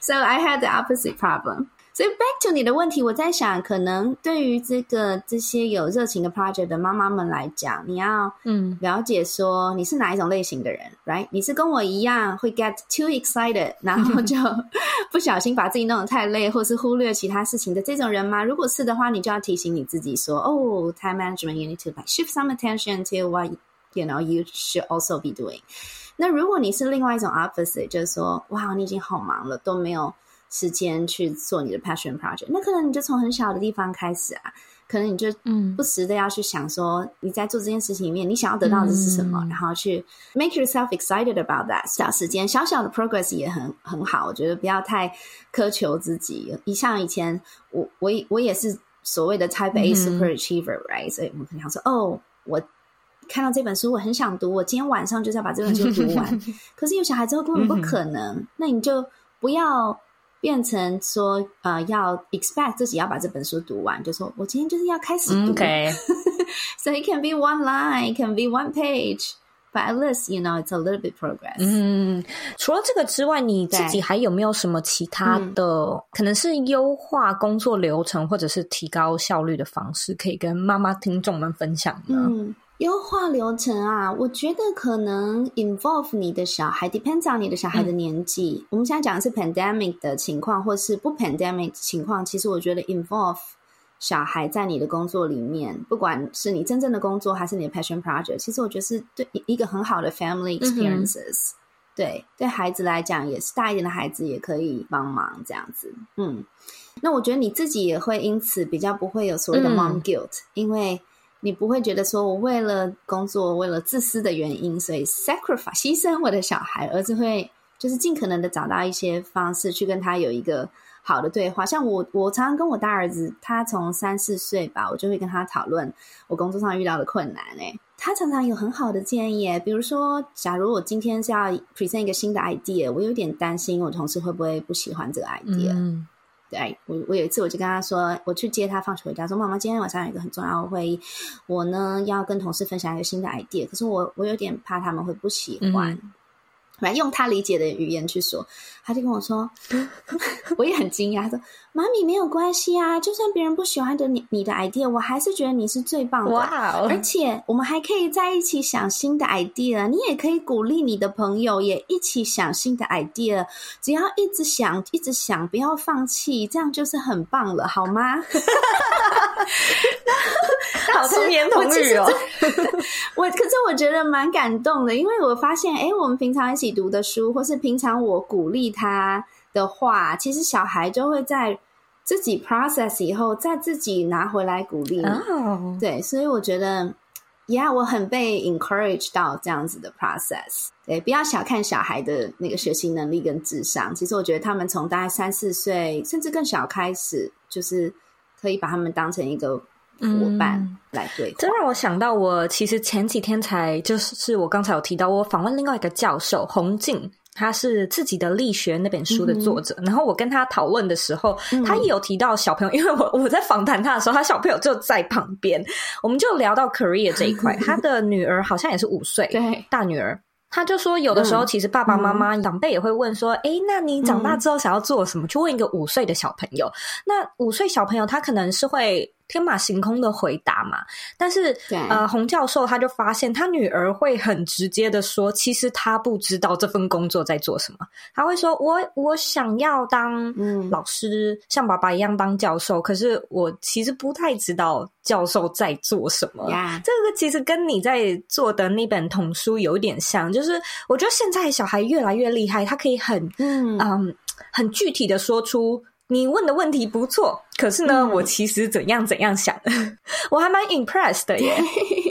So I had the opposite problem. So back to 你的问题，我在想，可能对于这个这些有热情的 project 的妈妈们来讲，你要嗯了解说你是哪一种类型的人，right？你是跟我一样会 get too excited，然后就不小心把自己弄得太累，或是忽略其他事情的这种人吗？如果是的话，你就要提醒你自己说，哦，time management，you need to like shift some attention to what you know you should also be doing。那如果你是另外一种 opposite，就是说，哇，你已经好忙了，都没有。时间去做你的 passion project。那可能你就从很小的地方开始啊，可能你就嗯不时的要去想说你在做这件事情里面，你想要得到的是什么，嗯、然后去 make yourself excited about that。小时间小小的 progress 也很很好，我觉得不要太苛求自己。你像以前我我我也是所谓的 type A super achiever，right？、嗯、所以我可能想说哦，我。看到这本书，我很想读。我今天晚上就是要把这本书读完。*laughs* 可是有小孩之后根本不可能，嗯、那你就不要变成说，呃，要 expect 自己要把这本书读完。就说我今天就是要开始读。Okay. So it can be one line, it can be one page, but at least you know it's a little bit progress. 嗯，除了这个之外，你自己还有没有什么其他的，嗯、可能是优化工作流程或者是提高效率的方式，可以跟妈妈听众们分享呢？嗯优化流程啊，我觉得可能 involve 你的小孩，depends on 你的小孩的年纪。嗯、我们现在讲的是 pandemic 的情况，或是不 pandemic 的情况。其实我觉得 involve 小孩在你的工作里面，不管是你真正的工作还是你的 passion project，其实我觉得是对一个很好的 family experiences。嗯、对，对孩子来讲也是，大一点的孩子也可以帮忙这样子。嗯，那我觉得你自己也会因此比较不会有所谓的 mom guilt，、嗯、因为。你不会觉得说我为了工作，为了自私的原因，所以 sacrifice 牺牲我的小孩，而是会就是尽可能的找到一些方式去跟他有一个好的对话。像我，我常常跟我大儿子，他从三四岁吧，我就会跟他讨论我工作上遇到的困难。诶，他常常有很好的建议，比如说，假如我今天是要 present 一个新的 idea，我有点担心我同事会不会不喜欢这个 idea。对，我我有一次我就跟他说，我去接他放学回家，说妈妈今天晚上有一个很重要的会议，我呢要跟同事分享一个新的 idea，可是我我有点怕他们会不喜欢。嗯来用他理解的语言去说，他就跟我说，*laughs* 我也很惊讶，他说：“妈咪没有关系啊，就算别人不喜欢的你你的 idea，我还是觉得你是最棒的。哇！Wow. 而且我们还可以在一起想新的 idea，你也可以鼓励你的朋友也一起想新的 idea，只要一直想，一直想，不要放弃，这样就是很棒了，好吗？” *laughs* *laughs* 好童言童语哦，*laughs* 我 *laughs* 可是我觉得蛮感动的，因为我发现，哎，我们平常一起读的书，或是平常我鼓励他的话，其实小孩就会在自己 process 以后，再自己拿回来鼓励。Oh. 对，所以我觉得，Yeah，我很被 encourage 到这样子的 process。对，不要小看小孩的那个学习能力跟智商，其实我觉得他们从大概三四岁，甚至更小开始，就是可以把他们当成一个。伙伴来对，这让我想到，我其实前几天才就是我刚才有提到，我访问另外一个教授洪静，他是自己的力学那本书的作者。嗯、然后我跟他讨论的时候，嗯、他也有提到小朋友，因为我我在访谈他的时候，他小朋友就在旁边，我们就聊到 career 这一块。*laughs* 他的女儿好像也是五岁，对，大女儿。他就说，有的时候其实爸爸妈妈、长辈也会问说：“诶，那你长大之后想要做什么？”去问一个五岁的小朋友。那五岁小朋友他可能是会。天马行空的回答嘛，但是呃，洪教授他就发现他女儿会很直接的说，其实他不知道这份工作在做什么。他会说：“我我想要当老师，嗯、像爸爸一样当教授，可是我其实不太知道教授在做什么。”这个其实跟你在做的那本童书有点像，就是我觉得现在小孩越来越厉害，他可以很嗯，嗯很具体的说出。你问的问题不错，可是呢，嗯、我其实怎样怎样想，*laughs* 我还蛮 impressed 的耶。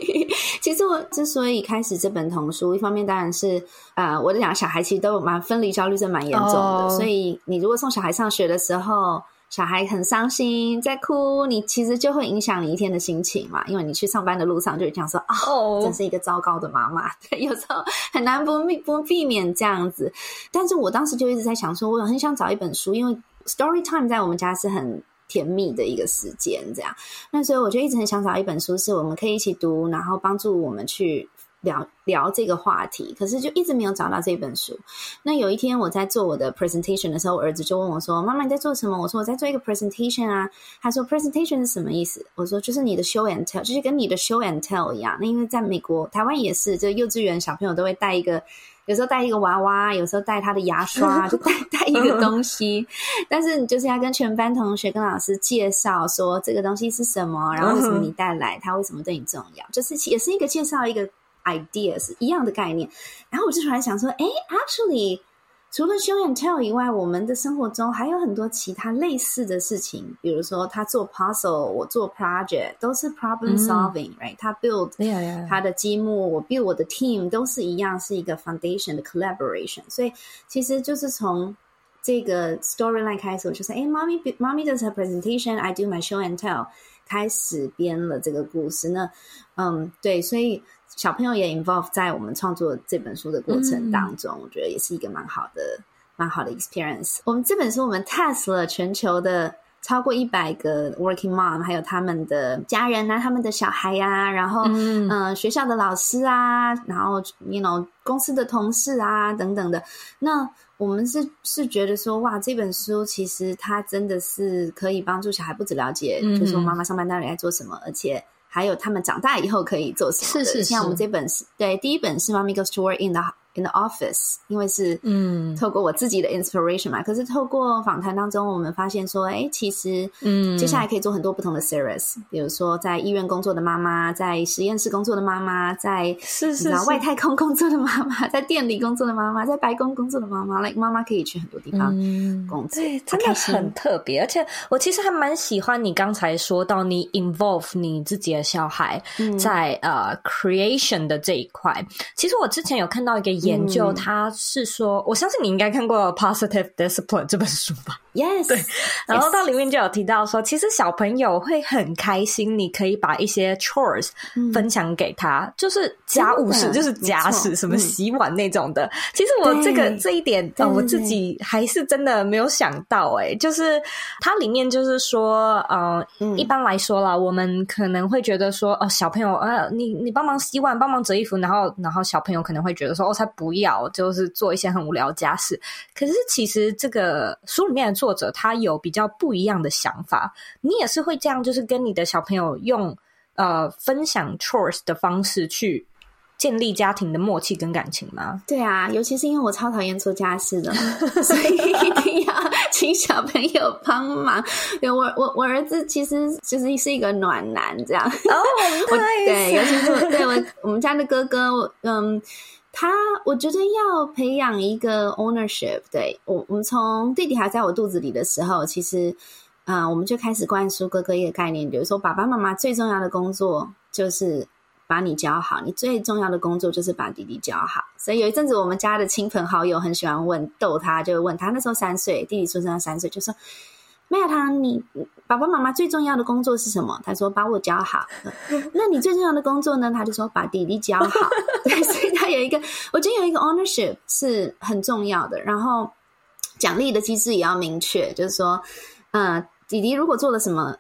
*laughs* 其实我之所以开始这本童书，一方面当然是啊、呃，我的两个小孩其实都蛮分离焦虑症蛮严重的，哦、所以你如果送小孩上学的时候，小孩很伤心在哭，你其实就会影响你一天的心情嘛。因为你去上班的路上就会讲说啊，哦，真是一个糟糕的妈妈。*laughs* 对，有时候很难不不避免这样子。但是我当时就一直在想说，我很想找一本书，因为。Story time 在我们家是很甜蜜的一个时间，这样。那所以我就一直很想找一本书，是我们可以一起读，然后帮助我们去聊聊这个话题。可是就一直没有找到这本书。那有一天我在做我的 presentation 的时候，我儿子就问我说：“妈妈你在做什么？”我说：“我在做一个 presentation 啊。”他说：“presentation 是什么意思？”我说：“就是你的 show and tell，就是跟你的 show and tell 一样。那因为在美国、台湾也是，就幼稚园小朋友都会带一个。”有时候带一个娃娃，有时候带他的牙刷，就带 *laughs* 带一个东西。但是你就是要跟全班同学、跟老师介绍说这个东西是什么，然后为什么你带来，它为什么对你重要，就是也是一个介绍一个 idea 是一样的概念。然后我就突然想说，哎，actually。除了 show and tell 以外，我们的生活中还有很多其他类似的事情，比如说他做 puzzle，我做 project，都是 problem solving，right？、嗯、他 build 他的积木，我 build 我的 team，都是一样，是一个 foundation 的 collaboration。所以其实就是从这个 storyline 开始，我就说，哎，妈咪，妈咪 does her presentation，I do my show and tell，开始编了这个故事呢。嗯，对，所以。小朋友也 involve 在我们创作这本书的过程当中，嗯、我觉得也是一个蛮好的、蛮好的 experience。我们这本书我们 test 了全球的超过一百个 working mom，还有他们的家人啊，他们的小孩呀、啊，然后嗯、呃，学校的老师啊，然后 you know 公司的同事啊等等的。那我们是是觉得说，哇，这本书其实它真的是可以帮助小孩不止了解，嗯、就是说妈妈上班到底在做什么，而且。还有他们长大以后可以做什么的？是是是，像我们这本是对第一本是《Mommy Goes to Work in the in the Office》，因为是嗯，透过我自己的 inspiration 嘛。嗯、可是透过访谈当中，我们发现说，哎，其实嗯，接下来可以做很多不同的 series，比如说在医院工作的妈妈，在实验室工作的妈妈，在是是外太空工作的妈妈，*laughs* 在店里工作的妈妈，在白宫工作的妈妈，like 妈妈可以去很多地方工作，对，真的很特别。而且我其实还蛮喜欢你刚才说到你 involve 你自己的小孩在、嗯、呃 creation 的这一块。其实我之前有看到一个研究，他是说，我相信你应该看过《Positive Discipline》这本书吧。Yes，对，*laughs* 然后到里面就有提到说，其实小朋友会很开心，你可以把一些 chores 分享给他，就是家务事，就是家事，什么洗碗那种的。其实我这个这一点，呃，我自己还是真的没有想到，哎，就是它里面就是说，呃，一般来说啦，我们可能会觉得说，哦，小朋友，呃，你你帮忙洗碗，帮忙折衣服，然后然后小朋友可能会觉得说，哦，他不要，就是做一些很无聊的家事。可是其实这个书里面的作者他有比较不一样的想法，你也是会这样，就是跟你的小朋友用呃分享 chores 的方式去建立家庭的默契跟感情吗？对啊，尤其是因为我超讨厌做家事的，*laughs* 所以一定要请小朋友帮忙。对，我我我儿子其实就是是一个暖男，这样哦，*laughs* 我对，尤其是对我我们家的哥哥，嗯。他，我觉得要培养一个 ownership。对，我，我们从弟弟还在我肚子里的时候，其实，啊、我们就开始灌输哥哥一个概念，比如说，爸爸妈妈最重要的工作就是把你教好，你最重要的工作就是把弟弟教好。所以有一阵子，我们家的亲朋好友很喜欢问逗他，就问他那时候三岁，弟弟出生三岁，就说。没有他，你爸爸妈妈最重要的工作是什么？他说把我教好。*laughs* 那你最重要的工作呢？他就说把弟弟教好。*laughs* 对，所以他有一个，我觉得有一个 ownership 是很重要的。然后奖励的机制也要明确，就是说，呃，弟弟如果做了什么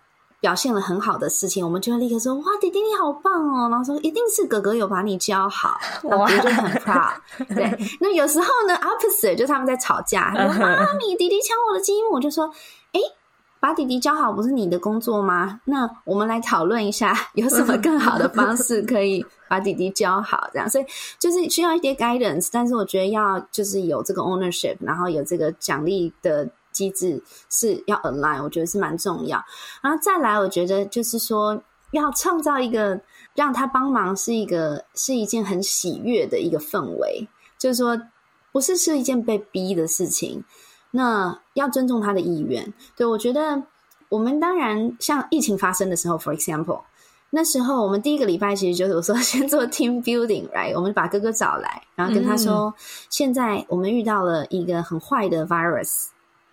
表现了很好的事情，我们就会立刻说哇，弟弟你好棒哦。然后说一定是哥哥有把你教好，*laughs* 然后我就很 proud。对，*laughs* 那有时候呢，opposite 就是他们在吵架，说妈咪，弟弟抢我的积木，我就说。哎，把弟弟教好不是你的工作吗？那我们来讨论一下，有什么更好的方式可以把弟弟教好？这样，所以就是需要一些 guidance，但是我觉得要就是有这个 ownership，然后有这个奖励的机制是要 align，我觉得是蛮重要。然后再来，我觉得就是说要创造一个让他帮忙是一个是一件很喜悦的一个氛围，就是说不是是一件被逼的事情。那要尊重他的意愿，对，我觉得我们当然像疫情发生的时候，for example，那时候我们第一个礼拜其实就是我说先做 team *laughs* building，right？我们把哥哥找来，然后跟他说，嗯、现在我们遇到了一个很坏的 virus，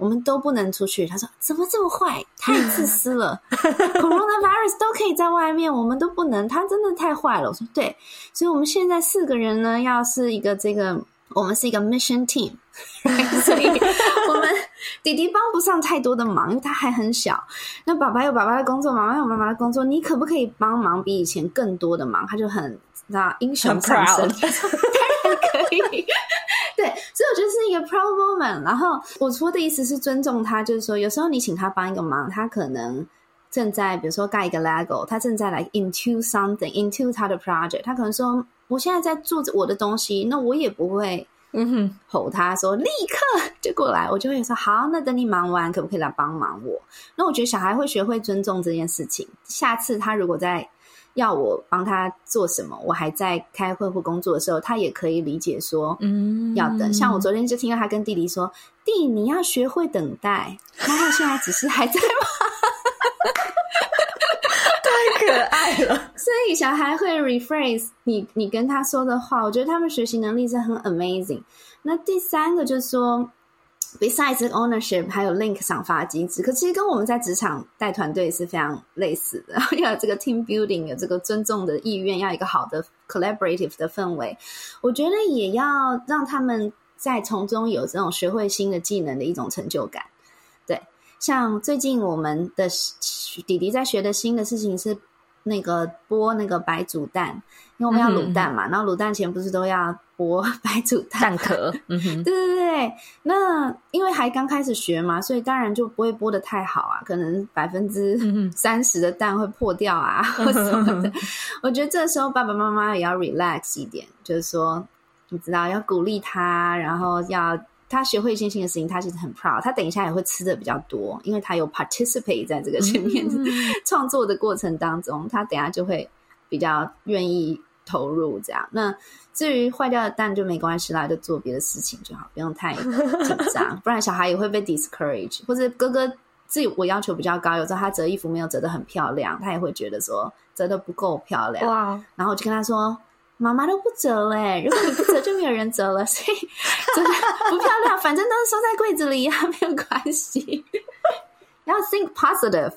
我们都不能出去。他说怎么这么坏？*laughs* 太自私了，coronavirus 都可以在外面，我们都不能，他真的太坏了。我说对，所以我们现在四个人呢，要是一个这个。我们是一个 mission team，*laughs* 所以我们弟弟帮不上太多的忙，因为他还很小。那爸爸有爸爸的工作，妈妈有妈妈的工作，你可不可以帮忙比以前更多的忙？他就很那英雄上身，当然 *laughs* 可以。对，所以我觉得是一个 proud moment。然后我说的意思是尊重他，就是说有时候你请他帮一个忙，他可能正在比如说盖一个 Lego，他正在来 into something into 他的 project，他可能说。我现在在做着我的东西，那我也不会，嗯哼，吼他说立刻就过来，我就会说好，那等你忙完，可不可以来帮忙我？那我觉得小孩会学会尊重这件事情。下次他如果在要我帮他做什么，我还在开会或工作的时候，他也可以理解说，嗯，要等。像我昨天就听到他跟弟弟说：“弟，你要学会等待。”然后现在只是还在吗？太可爱了。*laughs* 所以小孩会 rephrase 你你跟他说的话，我觉得他们学习能力是很 amazing。那第三个就是说。Besides ownership，还有 link 赏罚机制，可其实跟我们在职场带团队是非常类似的。*laughs* 要有这个 team building，有这个尊重的意愿，要一个好的 collaborative 的氛围。我觉得也要让他们在从中有这种学会新的技能的一种成就感。对，像最近我们的弟弟在学的新的事情是。那个剥那个白煮蛋，因为我们要卤蛋嘛，嗯、然后卤蛋前不是都要剥 *laughs* 白煮蛋蛋壳？嗯哼，对对对。那因为还刚开始学嘛，所以当然就不会剥的太好啊，可能百分之三十的蛋会破掉啊，嗯、*laughs* 或什么的。*laughs* 我觉得这时候爸爸妈妈也要 relax 一点，就是说，你知道要鼓励他，然后要。他学会一件新的事情，他其实很 proud。他等一下也会吃的比较多，因为他有 participate 在这个前面 *laughs* 创作的过程当中，他等下就会比较愿意投入这样。那至于坏掉的蛋就没关系啦，就做别的事情就好，不用太紧张，*laughs* 不然小孩也会被 discourage。或者哥哥自己我要求比较高，有时候他折衣服没有折得很漂亮，他也会觉得说折得不够漂亮。哇！然后我就跟他说。妈妈都不折嘞，如果你不折，就没有人折了，*laughs* 所以真的不漂亮。反正都是收在柜子里呀，没有关系。*laughs* 要 think positive。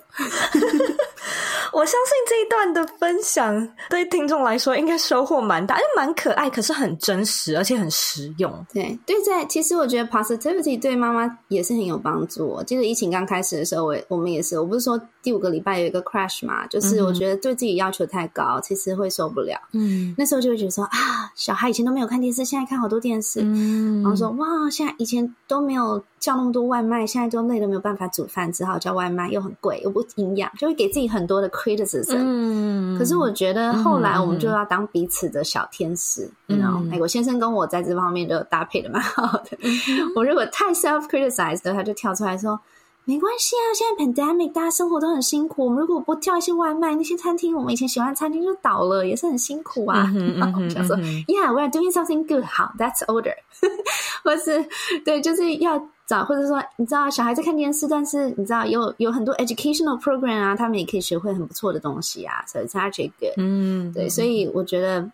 *laughs* 我相信这一段的分享对听众来说应该收获蛮大，因为蛮可爱，可是很真实，而且很实用。对对，在其实我觉得 positivity 对妈妈也是很有帮助。我记得疫情刚开始的时候，我我们也是，我不是说第五个礼拜有一个 crash 嘛，就是我觉得对自己要求太高，其实会受不了。嗯，那时候就会觉得说啊，小孩以前都没有看电视，现在看好多电视，嗯，然后说哇，现在以前都没有叫那么多外卖，现在都累得没有办法煮饭，只好叫外卖，又很贵又不营养，就会给自己很多的 criticism。嗯，可是我觉得后来我们就要当彼此的小天使，你知道，美国先生跟我在这方面都搭配的蛮好的。嗯、我如果太 self criticized 的，他就跳出来说。没关系啊，现在 pandemic 大家生活都很辛苦。我们如果不叫一些外卖，那些餐厅我们以前喜欢餐厅就倒了，也是很辛苦啊。*laughs* 然后我想说，Yeah，we are doing something good。好，That's order。*laughs* 或是对，就是要找，或者说你知道小孩在看电视，但是你知道有有很多 educational program 啊，他们也可以学会很不错的东西啊。所以 it's actually good。嗯，对，所以我觉得，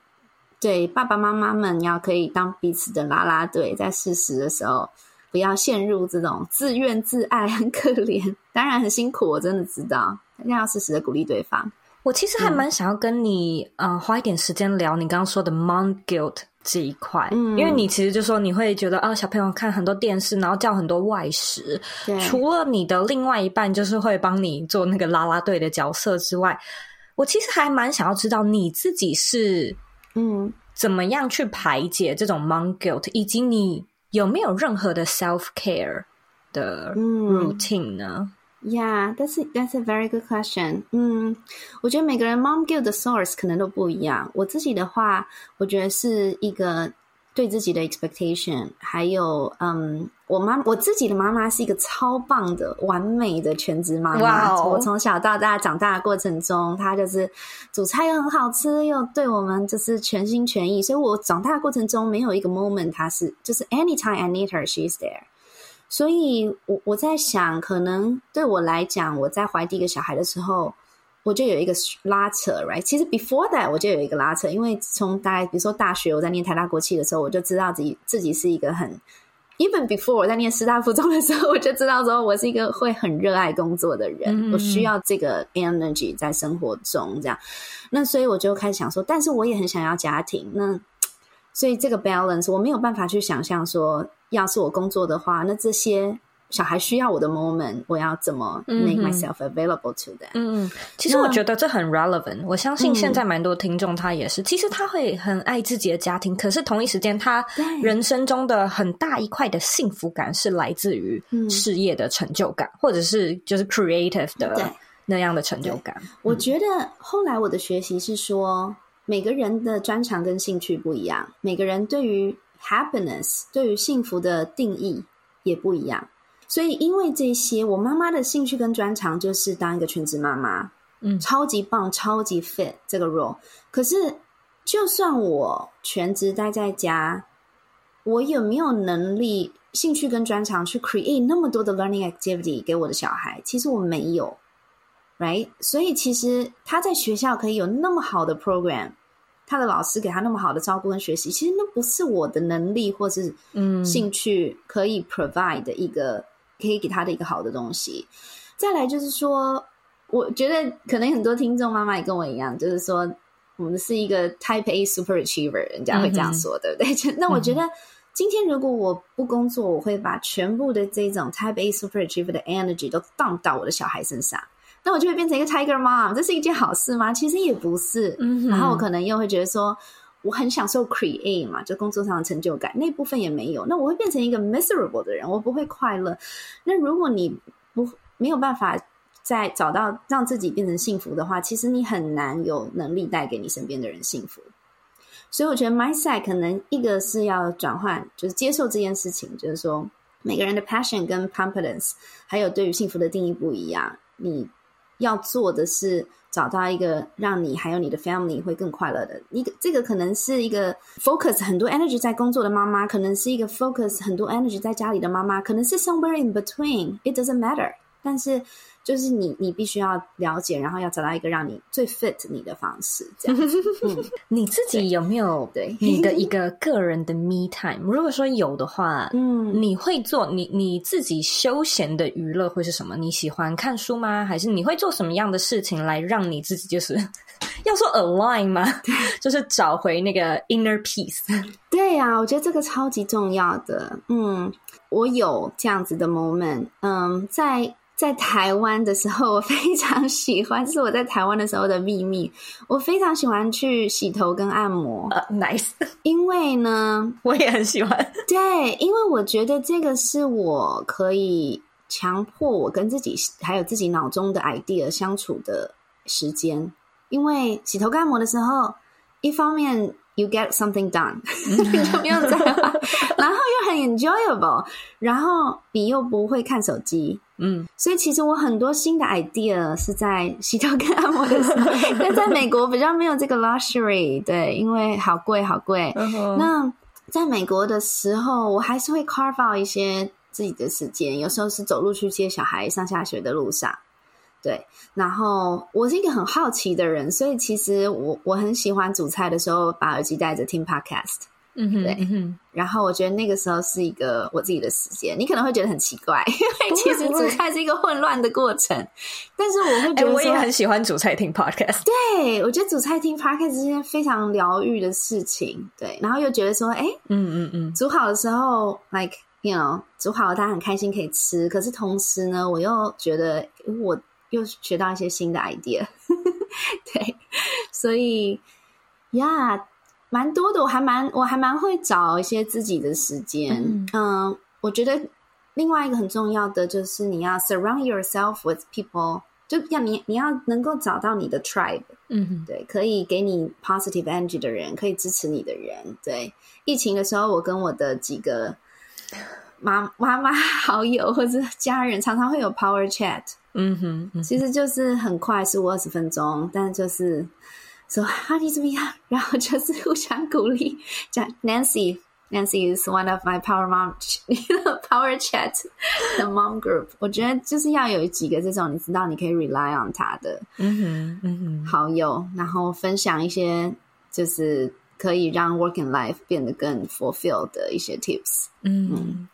对爸爸妈妈们要可以当彼此的拉拉队，在适时的时候。不要陷入这种自怨自艾，很可怜，当然很辛苦，我真的知道，一定要适时的鼓励对方。我其实还蛮想要跟你，嗯、呃，花一点时间聊你刚刚说的 mom guilt 这一块，嗯，因为你其实就说你会觉得啊，小朋友看很多电视，然后叫很多外食，对，除了你的另外一半就是会帮你做那个啦啦队的角色之外，我其实还蛮想要知道你自己是，嗯，怎么样去排解这种 mom guilt，以及你。有没有任何的 self care 的 routine 呢？嗯，Yeah，that's that's a very good question。嗯，我觉得每个人 mom guilt 的 source 可能都不一样。我自己的话，我觉得是一个对自己的 expectation，还有嗯，我妈我自己的妈妈是一个超棒的、完美的全职妈妈。Wow. 我从小到大长大的过程中，她就是煮菜又很好吃，又对我们就是全心全意。所以我长大的过程中没有一个 moment，她是就是 anytime I need her, she's there。所以我我在想，可能对我来讲，我在怀第一个小孩的时候。我就有一个拉扯，right？其实 before that 我就有一个拉扯，因为从大概比如说大学我在念台大国际的时候，我就知道自己自己是一个很 even before 我在念师大附中的时候，我就知道说我是一个会很热爱工作的人，嗯、我需要这个 energy 在生活中这样。那所以我就开始想说，但是我也很想要家庭，那所以这个 balance 我没有办法去想象说，要是我工作的话，那这些。小孩需要我的 moment，我要怎么 make myself available to them？嗯，其实我觉得这很 relevant。我相信现在蛮多听众他也是，其实他会很爱自己的家庭，可是同一时间他人生中的很大一块的幸福感是来自于事业的成就感，或者是就是 creative 的那样的成就感。我觉得后来我的学习是说，每个人的专长跟兴趣不一样，每个人对于 happiness 对于幸福的定义也不一样。所以，因为这些，我妈妈的兴趣跟专长就是当一个全职妈妈。嗯，超级棒，超级 fit 这个 role。可是，就算我全职待在家，我有没有能力、兴趣跟专长去 create 那么多的 learning activity 给我的小孩？其实我没有，right？所以其实他在学校可以有那么好的 program，他的老师给他那么好的照顾跟学习，其实那不是我的能力或是嗯兴趣可以 provide 的一个、嗯、可以给他的一个好的东西。再来就是说，我觉得可能很多听众妈妈也跟我一样，就是说我们是一个 Type A Super Achiever，人家会这样说，对不对？*laughs* 那我觉得今天如果我不工作，我会把全部的这种 Type A Super Achiever 的 energy 都 dump 到我的小孩身上，那我就会变成一个 Tiger Mom，这是一件好事吗？其实也不是。然后我可能又会觉得说，我很享受 create 嘛，就工作上的成就感那部分也没有，那我会变成一个 miserable 的人，我不会快乐。那如果你不没有办法再找到让自己变成幸福的话，其实你很难有能力带给你身边的人幸福。所以我觉得 mindset 可能一个是要转换，就是接受这件事情，就是说每个人的 passion 跟 competence，还有对于幸福的定义不一样。你要做的是找到一个让你还有你的 family 会更快乐的一个，这个可能是一个 focus 很多 energy 在工作的妈妈，可能是一个 focus 很多 energy 在家里的妈妈，可能是 somewhere in between，it doesn't matter。但是，就是你，你必须要了解，然后要找到一个让你最 fit 你的方式，这样。*laughs* 嗯，你自己有没有对你的一个个人的 me time？如果说有的话，嗯，你会做你你自己休闲的娱乐会是什么？你喜欢看书吗？还是你会做什么样的事情来让你自己就是 *laughs* 要说 align 吗？*laughs* 就是找回那个 inner peace？对呀，我觉得这个超级重要的。嗯，我有这样子的 moment。嗯，在。在台湾的时候，我非常喜欢，这是我在台湾的时候的秘密。我非常喜欢去洗头跟按摩。Uh, nice，*laughs* 因为呢，*laughs* 我也很喜欢。对，因为我觉得这个是我可以强迫我跟自己还有自己脑中的 idea 相处的时间。因为洗头跟按摩的时候，一方面 you get something done，你 *laughs* 就不用再画，*laughs* 然后又很 enjoyable，然后你又不会看手机。嗯，所以其实我很多新的 idea 是在洗头跟按摩的时候，但在美国比较没有这个 luxury，对，因为好贵好贵。Uh. 那在美国的时候，我还是会 carve out 一些自己的时间，有时候是走路去接小孩上下学的路上，对。然后我是一个很好奇的人，所以其实我我很喜欢煮菜的时候把耳机戴着听 podcast。嗯哼，对，嗯，然后我觉得那个时候是一个我自己的时间，你可能会觉得很奇怪，*laughs* 因为其实煮菜是一个混乱的过程。但是我会觉得、欸，我也很喜欢煮菜听 podcast。对，我觉得煮菜听 podcast 是件非常疗愈的事情。对，然后又觉得说，哎，嗯嗯嗯，煮好的时候，like you know，煮好了大家很开心可以吃。可是同时呢，我又觉得我又学到一些新的 idea。*laughs* 对，所以呀。Yeah, 蛮多的，我还蛮我还蛮会找一些自己的时间。嗯，嗯，我觉得另外一个很重要的就是你要 surround yourself with people，就要你你要能够找到你的 tribe。嗯，对，可以给你 positive energy 的人，可以支持你的人。对，疫情的时候，我跟我的几个妈妈妈 *laughs* 好友或者家人常常会有 power chat。嗯哼，嗯，其实就是很快，十五二十分钟，但就是。说啊，你怎么样？然后就是互相鼓励。讲 Nancy，Nancy is one of my power mom，power chat the mom group。我觉得就是要有几个这种你知道你可以 rely on 他的，嗯哼，嗯哼，好友，然后分享一些就是可以让 working life 变得更 fulfilled 的一些 tips。嗯。嗯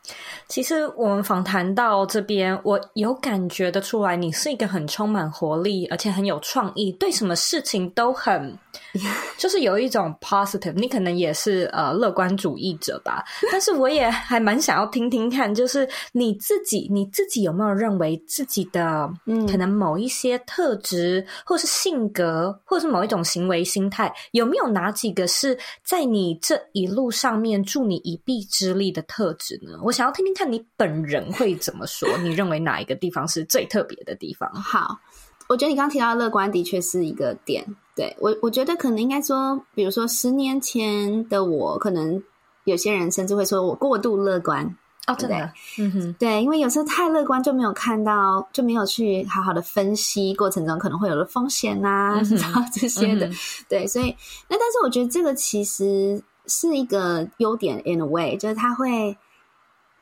其实我们访谈到这边，我有感觉得出来，你是一个很充满活力，而且很有创意，对什么事情都很，*laughs* 就是有一种 positive。你可能也是呃乐观主义者吧？*laughs* 但是我也还蛮想要听听看，就是你自己，你自己有没有认为自己的可能某一些特质，或是性格，或是某一种行为心态，有没有哪几个是在你这一路上面助你一臂之力的特质呢？我想要听听。看你本人会怎么说？你认为哪一个地方是最特别的地方？好，我觉得你刚刚提到乐观的确是一个点。对，我，我觉得可能应该说，比如说十年前的我，可能有些人甚至会说我过度乐观。哦，对不对？嗯哼，对，因为有时候太乐观就没有看到，就没有去好好的分析过程中可能会有的风险啊，然后、嗯、这些的。嗯、对，所以那但是我觉得这个其实是一个优点，in a way，就是它会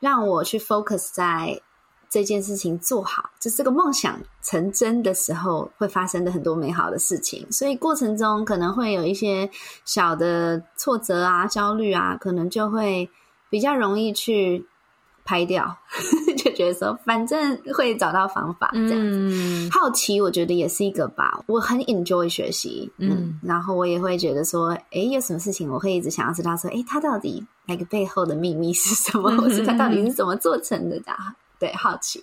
让我去 focus 在。这件事情做好，就是这个梦想成真的时候会发生的很多美好的事情。所以过程中可能会有一些小的挫折啊、焦虑啊，可能就会比较容易去拍掉，*laughs* 就觉得说反正会找到方法这样子。嗯、好奇我觉得也是一个吧，我很 enjoy 学习，嗯，嗯，然后我也会觉得说，哎，有什么事情我会一直想要知道说，哎，他到底那个背后的秘密是什么，或是他到底是怎么做成的的。对，好奇。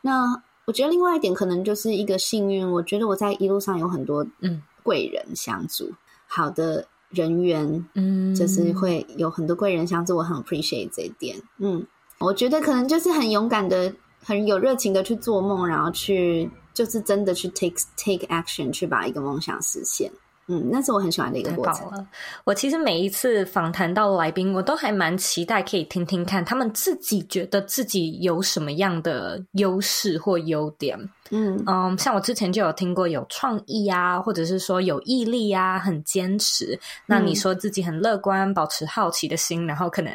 那我觉得另外一点可能就是一个幸运。我觉得我在一路上有很多嗯贵人相助，嗯、好的人缘，嗯，就是会有很多贵人相助，我很 appreciate 这一点。嗯，我觉得可能就是很勇敢的、很有热情的去做梦，然后去就是真的去 take take action，去把一个梦想实现。嗯，那是我很喜欢的一个过程。我其实每一次访谈到来宾，我都还蛮期待可以听听看他们自己觉得自己有什么样的优势或优点。嗯嗯，像我之前就有听过有创意啊，或者是说有毅力啊，很坚持。那你说自己很乐观，保持好奇的心，然后可能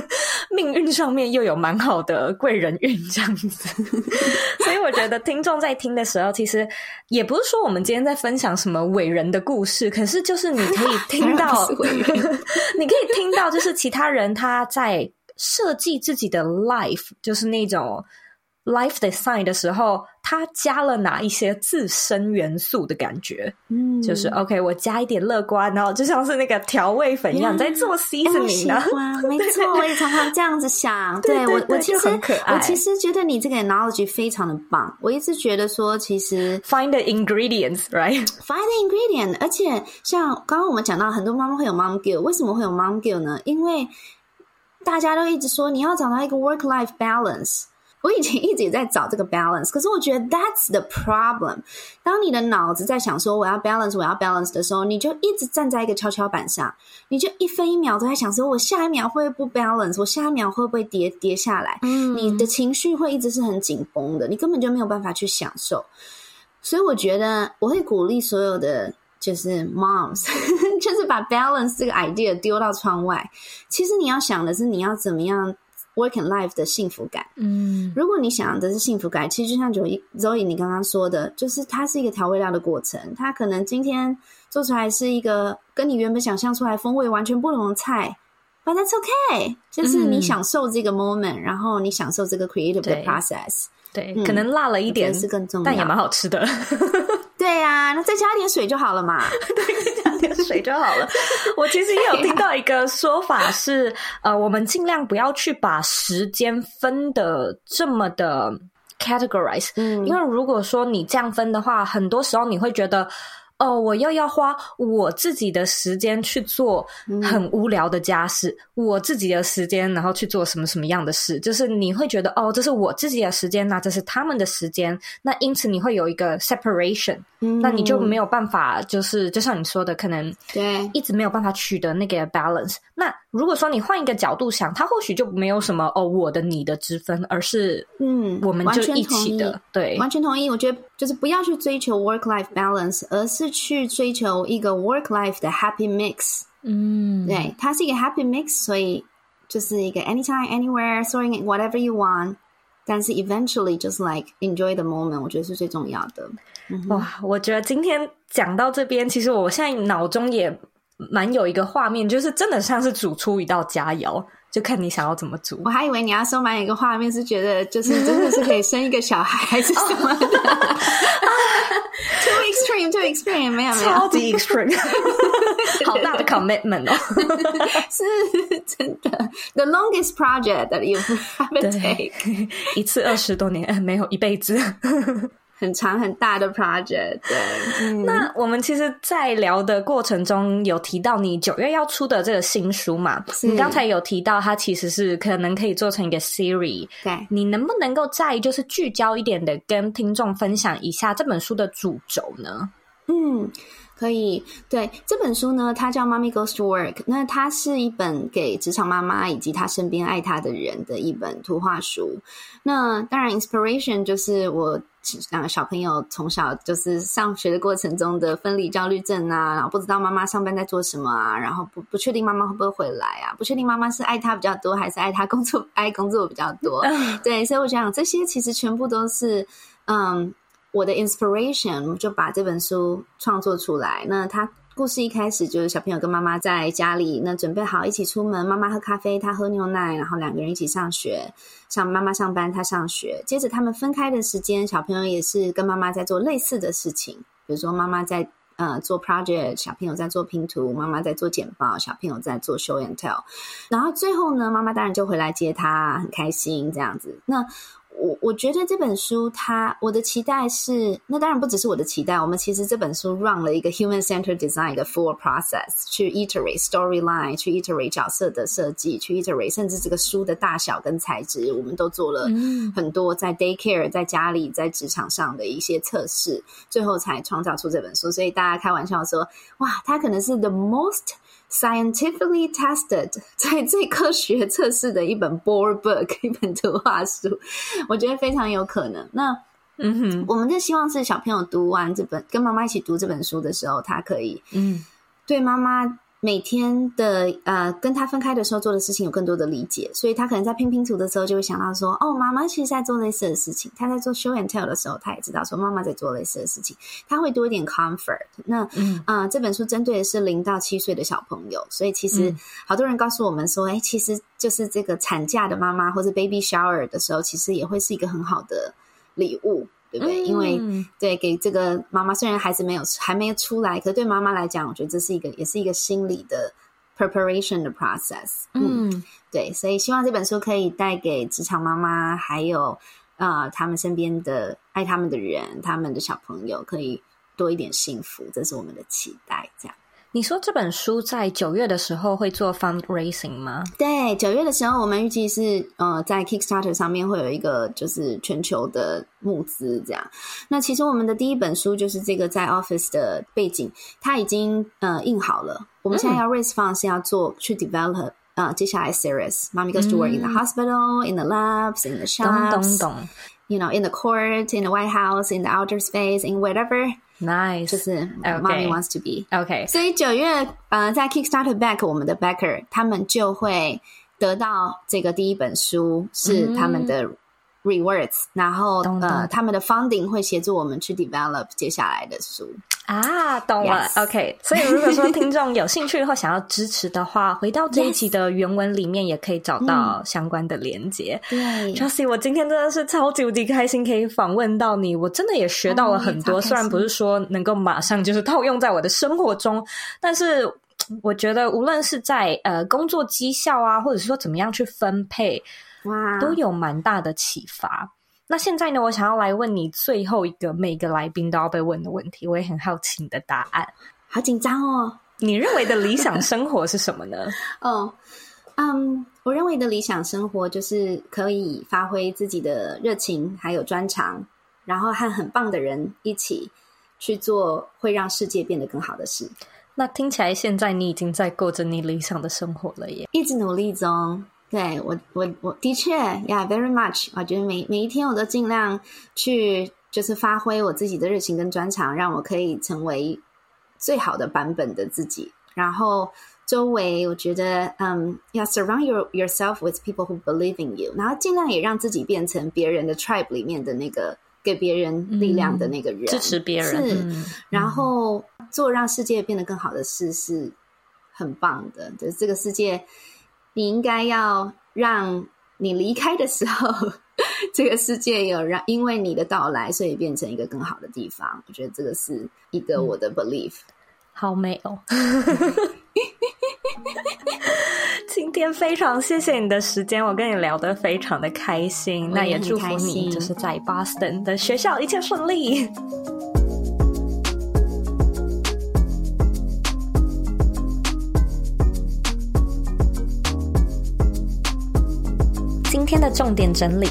*laughs* 命运上面又有蛮好的贵人运这样子。*laughs* 所以我觉得听众在听的时候，其实也不是说我们今天在分享什么伟人的故事，可是就是你可以 *laughs* 听到，你可以听到，就是其他人他在设计自己的 life，就是那种。Life design 的时候，它加了哪一些自身元素的感觉？嗯，就是 OK，我加一点乐观，然后就像是那个调味粉一样，在做 seasoning 呢。没 *laughs* 错，我也常常这样子想。*laughs* 对我，我其实我其实觉得你这个 analogy 非常的棒。我一直觉得说，其实 find the ingredients，right？Find *laughs* the ingredient，而且像刚刚我们讲到，很多妈妈会有 mom guilt，为什么会有 mom guilt 呢？因为大家都一直说你要找到一个 work life balance。我以前一直也在找这个 balance，可是我觉得 that's the problem。当你的脑子在想说我要 balance，我要 balance 的时候，你就一直站在一个跷跷板上，你就一分一秒都在想说，我下一秒会不会不 balance，我下一秒会不会跌跌下来？嗯，你的情绪会一直是很紧绷的，你根本就没有办法去享受。所以我觉得我会鼓励所有的就是 moms，*laughs* 就是把 balance 这个 idea 丢到窗外。其实你要想的是你要怎么样。Work and life 的幸福感，嗯，如果你想的是幸福感，其实就像 Zoe 你刚刚说的，就是它是一个调味料的过程，它可能今天做出来是一个跟你原本想象出来风味完全不同的菜，But that's okay，就是你享受这个 moment，、嗯、然后你享受这个 creative 的 process，对，对嗯、可能辣了一点是更重要，但也蛮好吃的，对呀、啊，那再加点水就好了嘛。*laughs* 对，加点水就好了。*laughs* 我其实也有听到一个说法是，呃，我们尽量不要去把时间分的这么的 categorize，嗯，因为如果说你这样分的话，很多时候你会觉得。哦，我又要花我自己的时间去做很无聊的家事，嗯、我自己的时间，然后去做什么什么样的事，就是你会觉得哦，这是我自己的时间，那这是他们的时间，那因此你会有一个 separation，嗯，那你就没有办法，就是就像你说的，可能对，一直没有办法取得那个 balance。那如果说你换一个角度想，他或许就没有什么哦，我的你的之分，而是嗯，我们就一起的，对，完全同意。我觉得就是不要去追求 work life balance，而是。去追求一个 work life 的 happy mix，嗯，对，它是一个 happy mix，所以就是一个 anytime anywhere sorting whatever you want，但是 eventually just like enjoy the moment，我觉得是最重要的。嗯、哇，我觉得今天讲到这边，其实我现在脑中也蛮有一个画面，就是真的像是煮出一道佳肴。就看你想要怎么煮。我还以为你要说满一个画面，是觉得就是真的是可以生一个小孩，还是什么的。Too extreme, too extreme，没有没有，超级 extreme，好大的 commitment 哦，是真的。The longest project that you ever take，一次二十多年，没有一辈子。很长很大的 project，对。嗯、那我们其实，在聊的过程中，有提到你九月要出的这个新书嘛？你刚才有提到，它其实是可能可以做成一个 series。对，你能不能够再就是聚焦一点的，跟听众分享一下这本书的主轴呢？嗯，可以，对这本书呢，它叫《Mommy Goes to Work》，那它是一本给职场妈妈以及她身边爱她的人的一本图画书。那当然，inspiration 就是我两个小朋友从小就是上学的过程中的分离焦虑症啊，然后不知道妈妈上班在做什么啊，然后不不确定妈妈会不会回来啊，不确定妈妈是爱他比较多还是爱他工作 *laughs* 爱工作比较多。对，所以我想这些其实全部都是嗯。我的 inspiration 就把这本书创作出来。那他故事一开始就是小朋友跟妈妈在家里，那准备好一起出门。妈妈喝咖啡，他喝牛奶，然后两个人一起上学。上妈妈上班，他上学。接着他们分开的时间，小朋友也是跟妈妈在做类似的事情，比如说妈妈在呃做 project，小朋友在做拼图，妈妈在做简报，小朋友在做 show and tell。然后最后呢，妈妈当然就回来接他，很开心这样子。那我我觉得这本书它，它我的期待是，那当然不只是我的期待。我们其实这本书 run 了一个 human-centered design 的 full process，去 iterate storyline，去 iterate 角色的设计，去 iterate 甚至这个书的大小跟材质，我们都做了很多在 daycare、在家里、在职场上的一些测试，最后才创造出这本书。所以大家开玩笑说，哇，它可能是 the most Scientifically tested，*laughs* 在最科学测试的一本 board book，*laughs* 一本图画书，我觉得非常有可能。那，嗯哼，我们就希望是小朋友读完这本，跟妈妈一起读这本书的时候，他可以，嗯，对妈妈。每天的呃，跟他分开的时候做的事情有更多的理解，所以他可能在拼拼图的时候就会想到说，哦，妈妈其实在做类似的事情。他在做 show and tell 的时候，他也知道说妈妈在做类似的事情，他会多一点 comfort。那嗯、呃，这本书针对的是零到七岁的小朋友，所以其实好多人告诉我们说，哎，其实就是这个产假的妈妈或者 baby shower 的时候，其实也会是一个很好的礼物。对不对？因为对给这个妈妈，虽然孩子没有还没有出来，可是对妈妈来讲，我觉得这是一个也是一个心理的 preparation 的 process。嗯，对，所以希望这本书可以带给职场妈妈，还有啊、呃、他们身边的爱他们的人，他们的小朋友，可以多一点幸福，这是我们的期待。这样。你说这本书在九月的时候会做 fundraising 吗？对，九月的时候我们预计是呃在 Kickstarter 上面会有一个就是全球的募资这样。那其实我们的第一本书就是这个在 Office 的背景，它已经呃印好了。我们现在要 raise funds 是要做去 develop 呃接下来 series Mommy goes to work in the hospital, in the labs, in the shops, 懂懂懂 you know, in the court, in the White House, in the outer space, in whatever. Nice，就是 Mommy wants to be OK。所以九月，呃，在 Kickstarter back 我们的 backer，他们就会得到这个第一本书是他们的 rewards，嗯，然后呃，他们的 funding 会协助我们去 develop 接下来的书。 啊，懂了。Yes. OK，所以如果说听众有兴趣或想要支持的话，回到这一期的原文里面也可以找到相关的连接。对，Josie，我今天真的是超级无敌开心可以访问到你，我真的也学到了很多。Oh, 虽然不是说能够马上就是套用在我的生活中，但是我觉得无论是在呃工作绩效啊，或者是说怎么样去分配，哇都有蛮大的启发。那现在呢，我想要来问你最后一个每个来宾都要被问的问题，我也很好奇你的答案。好紧张哦！你认为的理想生活是什么呢？*laughs* 哦，嗯，我认为的理想生活就是可以发挥自己的热情还有专长，然后和很棒的人一起去做会让世界变得更好的事。那听起来现在你已经在过着你理想的生活了耶，一直努力中。对我，我我的确，Yeah，very much。我觉得每每一天我都尽量去，就是发挥我自己的热情跟专长，让我可以成为最好的版本的自己。然后周围，我觉得，嗯，要 surround your yourself with people who believe in you。然后尽量也让自己变成别人的 tribe 里面的那个给别人力量的那个人，嗯、支持别人。是，嗯、然后做让世界变得更好的事是很棒的。就是这个世界。你应该要让你离开的时候，*laughs* 这个世界有让因为你的到来，所以变成一个更好的地方。我觉得这个是一个我的 belief。嗯、好美哦！*laughs* 今天非常谢谢你的时间，我跟你聊得非常的开心。那也祝福你，就是在 Boston 的学校一切顺利。今天的重点整理：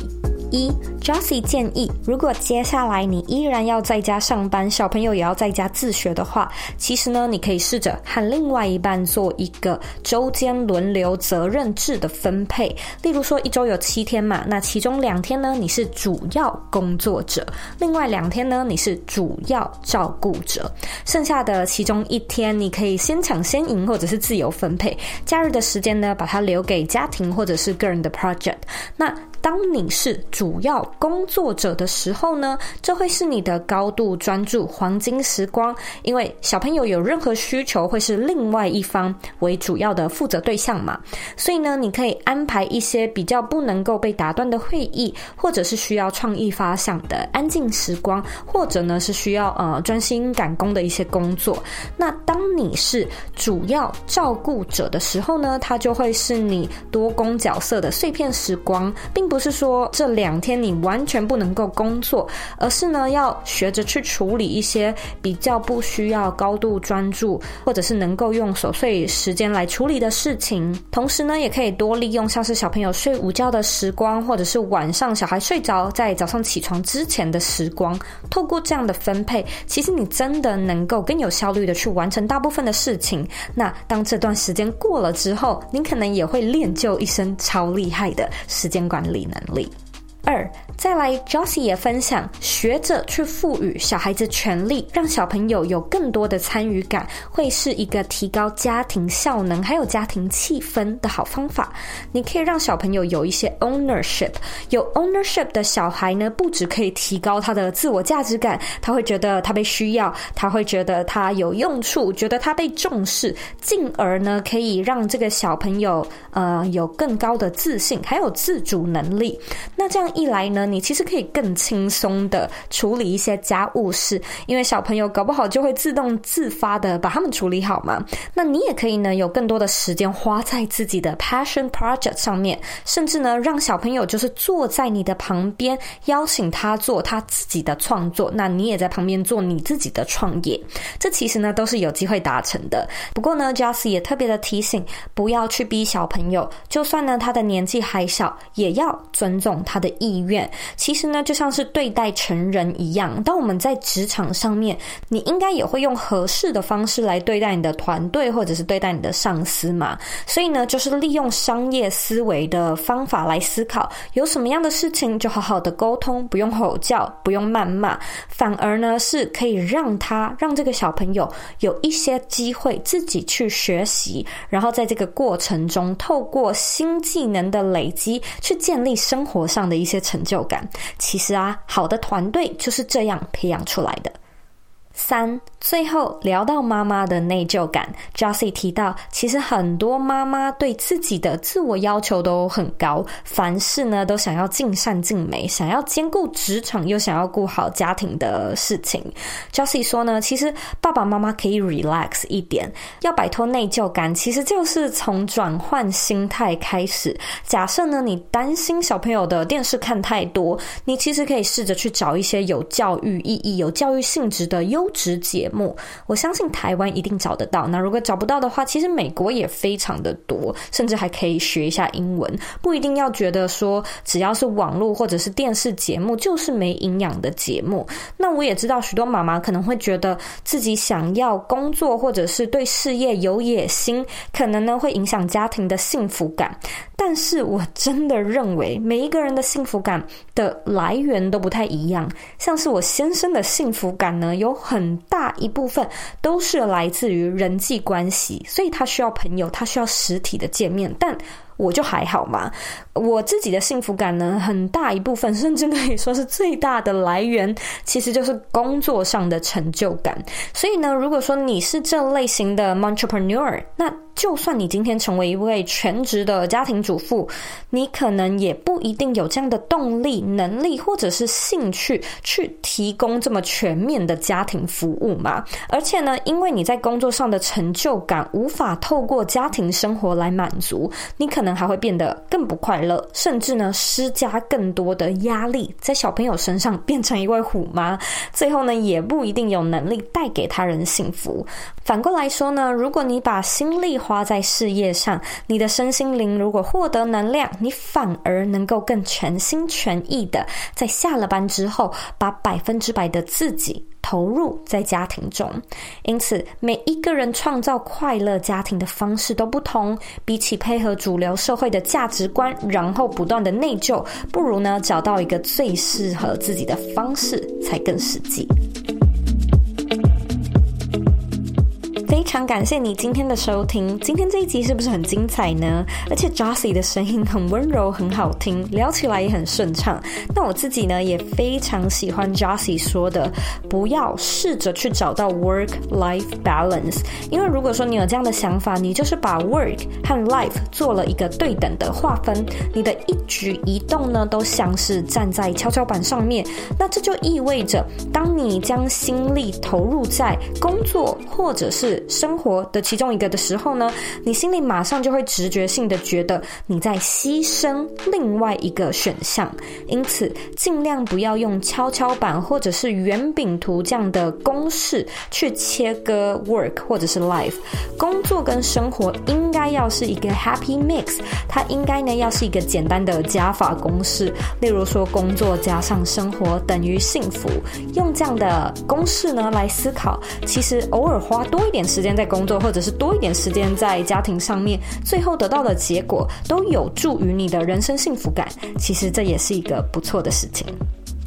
一，Josie 建议，如果接下来你依然要在家上班，小朋友也要在家自学的话，其实呢，你可以试着和另外一半做一个周间轮流责任制的分配。例如说，一周有七天嘛，那其中两天呢，你是主要工作者，另外两天呢，你是主要照顾者，剩下的其中一天，你可以先抢先赢，或者是自由分配。假日的时间呢，把它留给家庭或者是个人的 project。那当你是主要工作者的时候呢，这会是你的高度专注黄金时光，因为小朋友有任何需求，会是另外一方为主要的负责对象嘛。所以呢，你可以安排一些比较不能够被打断的会议，或者是需要创意发想的安静时光，或者呢是需要呃专心赶工的一些工作。那当你是主要照顾者的时候呢，它就会是你多工角色的碎片时光，并。不是说这两两天你完全不能够工作，而是呢要学着去处理一些比较不需要高度专注，或者是能够用琐碎时间来处理的事情。同时呢，也可以多利用像是小朋友睡午觉的时光，或者是晚上小孩睡着在早上起床之前的时光。透过这样的分配，其实你真的能够更有效率的去完成大部分的事情。那当这段时间过了之后，你可能也会练就一身超厉害的时间管理能力。二，再来，Josie 也分享，学着去赋予小孩子权利，让小朋友有更多的参与感，会是一个提高家庭效能还有家庭气氛的好方法。你可以让小朋友有一些 ownership，有 ownership 的小孩呢，不只可以提高他的自我价值感，他会觉得他被需要，他会觉得他有用处，觉得他被重视，进而呢，可以让这个小朋友呃有更高的自信，还有自主能力。那这样。一来呢，你其实可以更轻松的处理一些家务事，因为小朋友搞不好就会自动自发的把他们处理好嘛。那你也可以呢，有更多的时间花在自己的 passion project 上面，甚至呢，让小朋友就是坐在你的旁边，邀请他做他自己的创作，那你也在旁边做你自己的创业。这其实呢，都是有机会达成的。不过呢，Josie 也特别的提醒，不要去逼小朋友，就算呢他的年纪还小，也要尊重他的意。愿其实呢，就像是对待成人一样。当我们在职场上面，你应该也会用合适的方式来对待你的团队，或者是对待你的上司嘛。所以呢，就是利用商业思维的方法来思考，有什么样的事情就好好的沟通，不用吼叫，不用谩骂，反而呢是可以让他让这个小朋友有一些机会自己去学习，然后在这个过程中，透过新技能的累积，去建立生活上的一一些。成就感，其实啊，好的团队就是这样培养出来的。三。最后聊到妈妈的内疚感，Jossie 提到，其实很多妈妈对自己的自我要求都很高，凡事呢都想要尽善尽美，想要兼顾职场又想要顾好家庭的事情。Jossie 说呢，其实爸爸妈妈可以 relax 一点，要摆脱内疚感，其实就是从转换心态开始。假设呢，你担心小朋友的电视看太多，你其实可以试着去找一些有教育意义、有教育性质的优质节目。我相信台湾一定找得到。那如果找不到的话，其实美国也非常的多，甚至还可以学一下英文。不一定要觉得说只要是网络或者是电视节目就是没营养的节目。那我也知道许多妈妈可能会觉得自己想要工作或者是对事业有野心，可能呢会影响家庭的幸福感。但是我真的认为每一个人的幸福感的来源都不太一样。像是我先生的幸福感呢，有很大一部分都是来自于人际关系，所以他需要朋友，他需要实体的见面，但我就还好嘛。我自己的幸福感呢，很大一部分，甚至可以说是最大的来源，其实就是工作上的成就感。所以呢，如果说你是这类型的 entrepreneur，那就算你今天成为一位全职的家庭主妇，你可能也不一定有这样的动力、能力或者是兴趣去提供这么全面的家庭服务嘛。而且呢，因为你在工作上的成就感无法透过家庭生活来满足，你可能。能还会变得更不快乐，甚至呢施加更多的压力在小朋友身上，变成一位虎妈，*laughs* 最后呢也不一定有能力带给他人幸福。反过来说呢，如果你把心力花在事业上，你的身心灵如果获得能量，你反而能够更全心全意的在下了班之后，把百分之百的自己。投入在家庭中，因此每一个人创造快乐家庭的方式都不同。比起配合主流社会的价值观，然后不断的内疚，不如呢找到一个最适合自己的方式，才更实际。常感谢你今天的收听，今天这一集是不是很精彩呢？而且 Josie 的声音很温柔，很好听，聊起来也很顺畅。那我自己呢也非常喜欢 Josie 说的，不要试着去找到 work-life balance，因为如果说你有这样的想法，你就是把 work 和 life 做了一个对等的划分，你的一举一动呢都像是站在跷跷板上面，那这就意味着，当你将心力投入在工作或者是生生活的其中一个的时候呢，你心里马上就会直觉性的觉得你在牺牲另外一个选项，因此尽量不要用跷跷板或者是圆饼图这样的公式去切割 work 或者是 life。工作跟生活应该要是一个 happy mix，它应该呢要是一个简单的加法公式，例如说工作加上生活等于幸福。用这样的公式呢来思考，其实偶尔花多一点。时间在工作，或者是多一点时间在家庭上面，最后得到的结果都有助于你的人生幸福感。其实这也是一个不错的事情。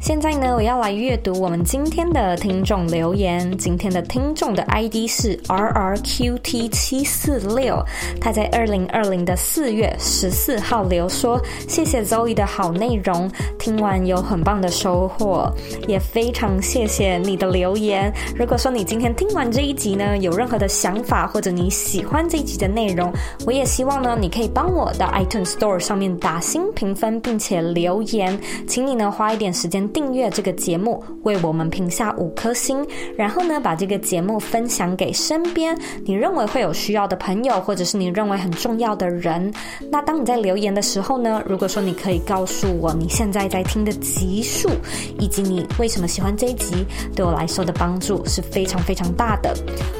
现在呢，我要来阅读我们今天的听众留言。今天的听众的 ID 是 RRQT 七四六，他在二零二零的四月十四号留说：“谢谢 Zoe 的好内容，听完有很棒的收获，也非常谢谢你的留言。如果说你今天听完这一集呢，有任何的想法，或者你喜欢这一集的内容，我也希望呢，你可以帮我到 iTunes Store 上面打星评分，并且留言，请你呢花一点时间。订阅这个节目，为我们评下五颗星，然后呢，把这个节目分享给身边你认为会有需要的朋友，或者是你认为很重要的人。那当你在留言的时候呢，如果说你可以告诉我你现在在听的集数，以及你为什么喜欢这一集，对我来说的帮助是非常非常大的。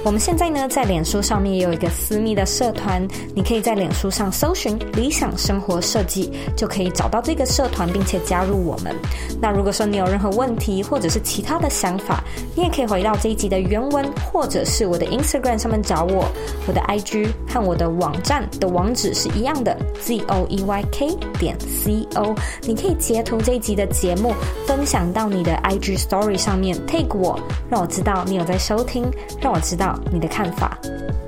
我们现在呢，在脸书上面也有一个私密的社团，你可以在脸书上搜寻“理想生活设计”，就可以找到这个社团，并且加入我们。那如果说你有任何问题，或者是其他的想法，你也可以回到这一集的原文，或者是我的 Instagram 上面找我。我的 IG 和我的网站的网址是一样的，zoeyk 点 co。你可以截图这一集的节目，分享到你的 IG Story 上面，tag 我，让我知道你有在收听，让我知道你的看法。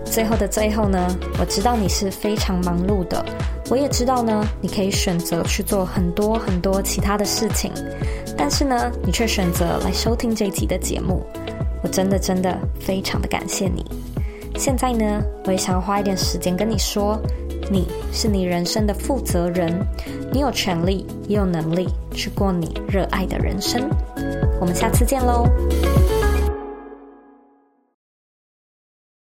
最后的最后呢，我知道你是非常忙碌的，我也知道呢，你可以选择去做很多很多其他的事情。但是呢，你却选择来收听这一集的节目，我真的真的非常的感谢你。现在呢，我也想要花一点时间跟你说，你是你人生的负责人，你有权利也有能力去过你热爱的人生。我们下次见喽。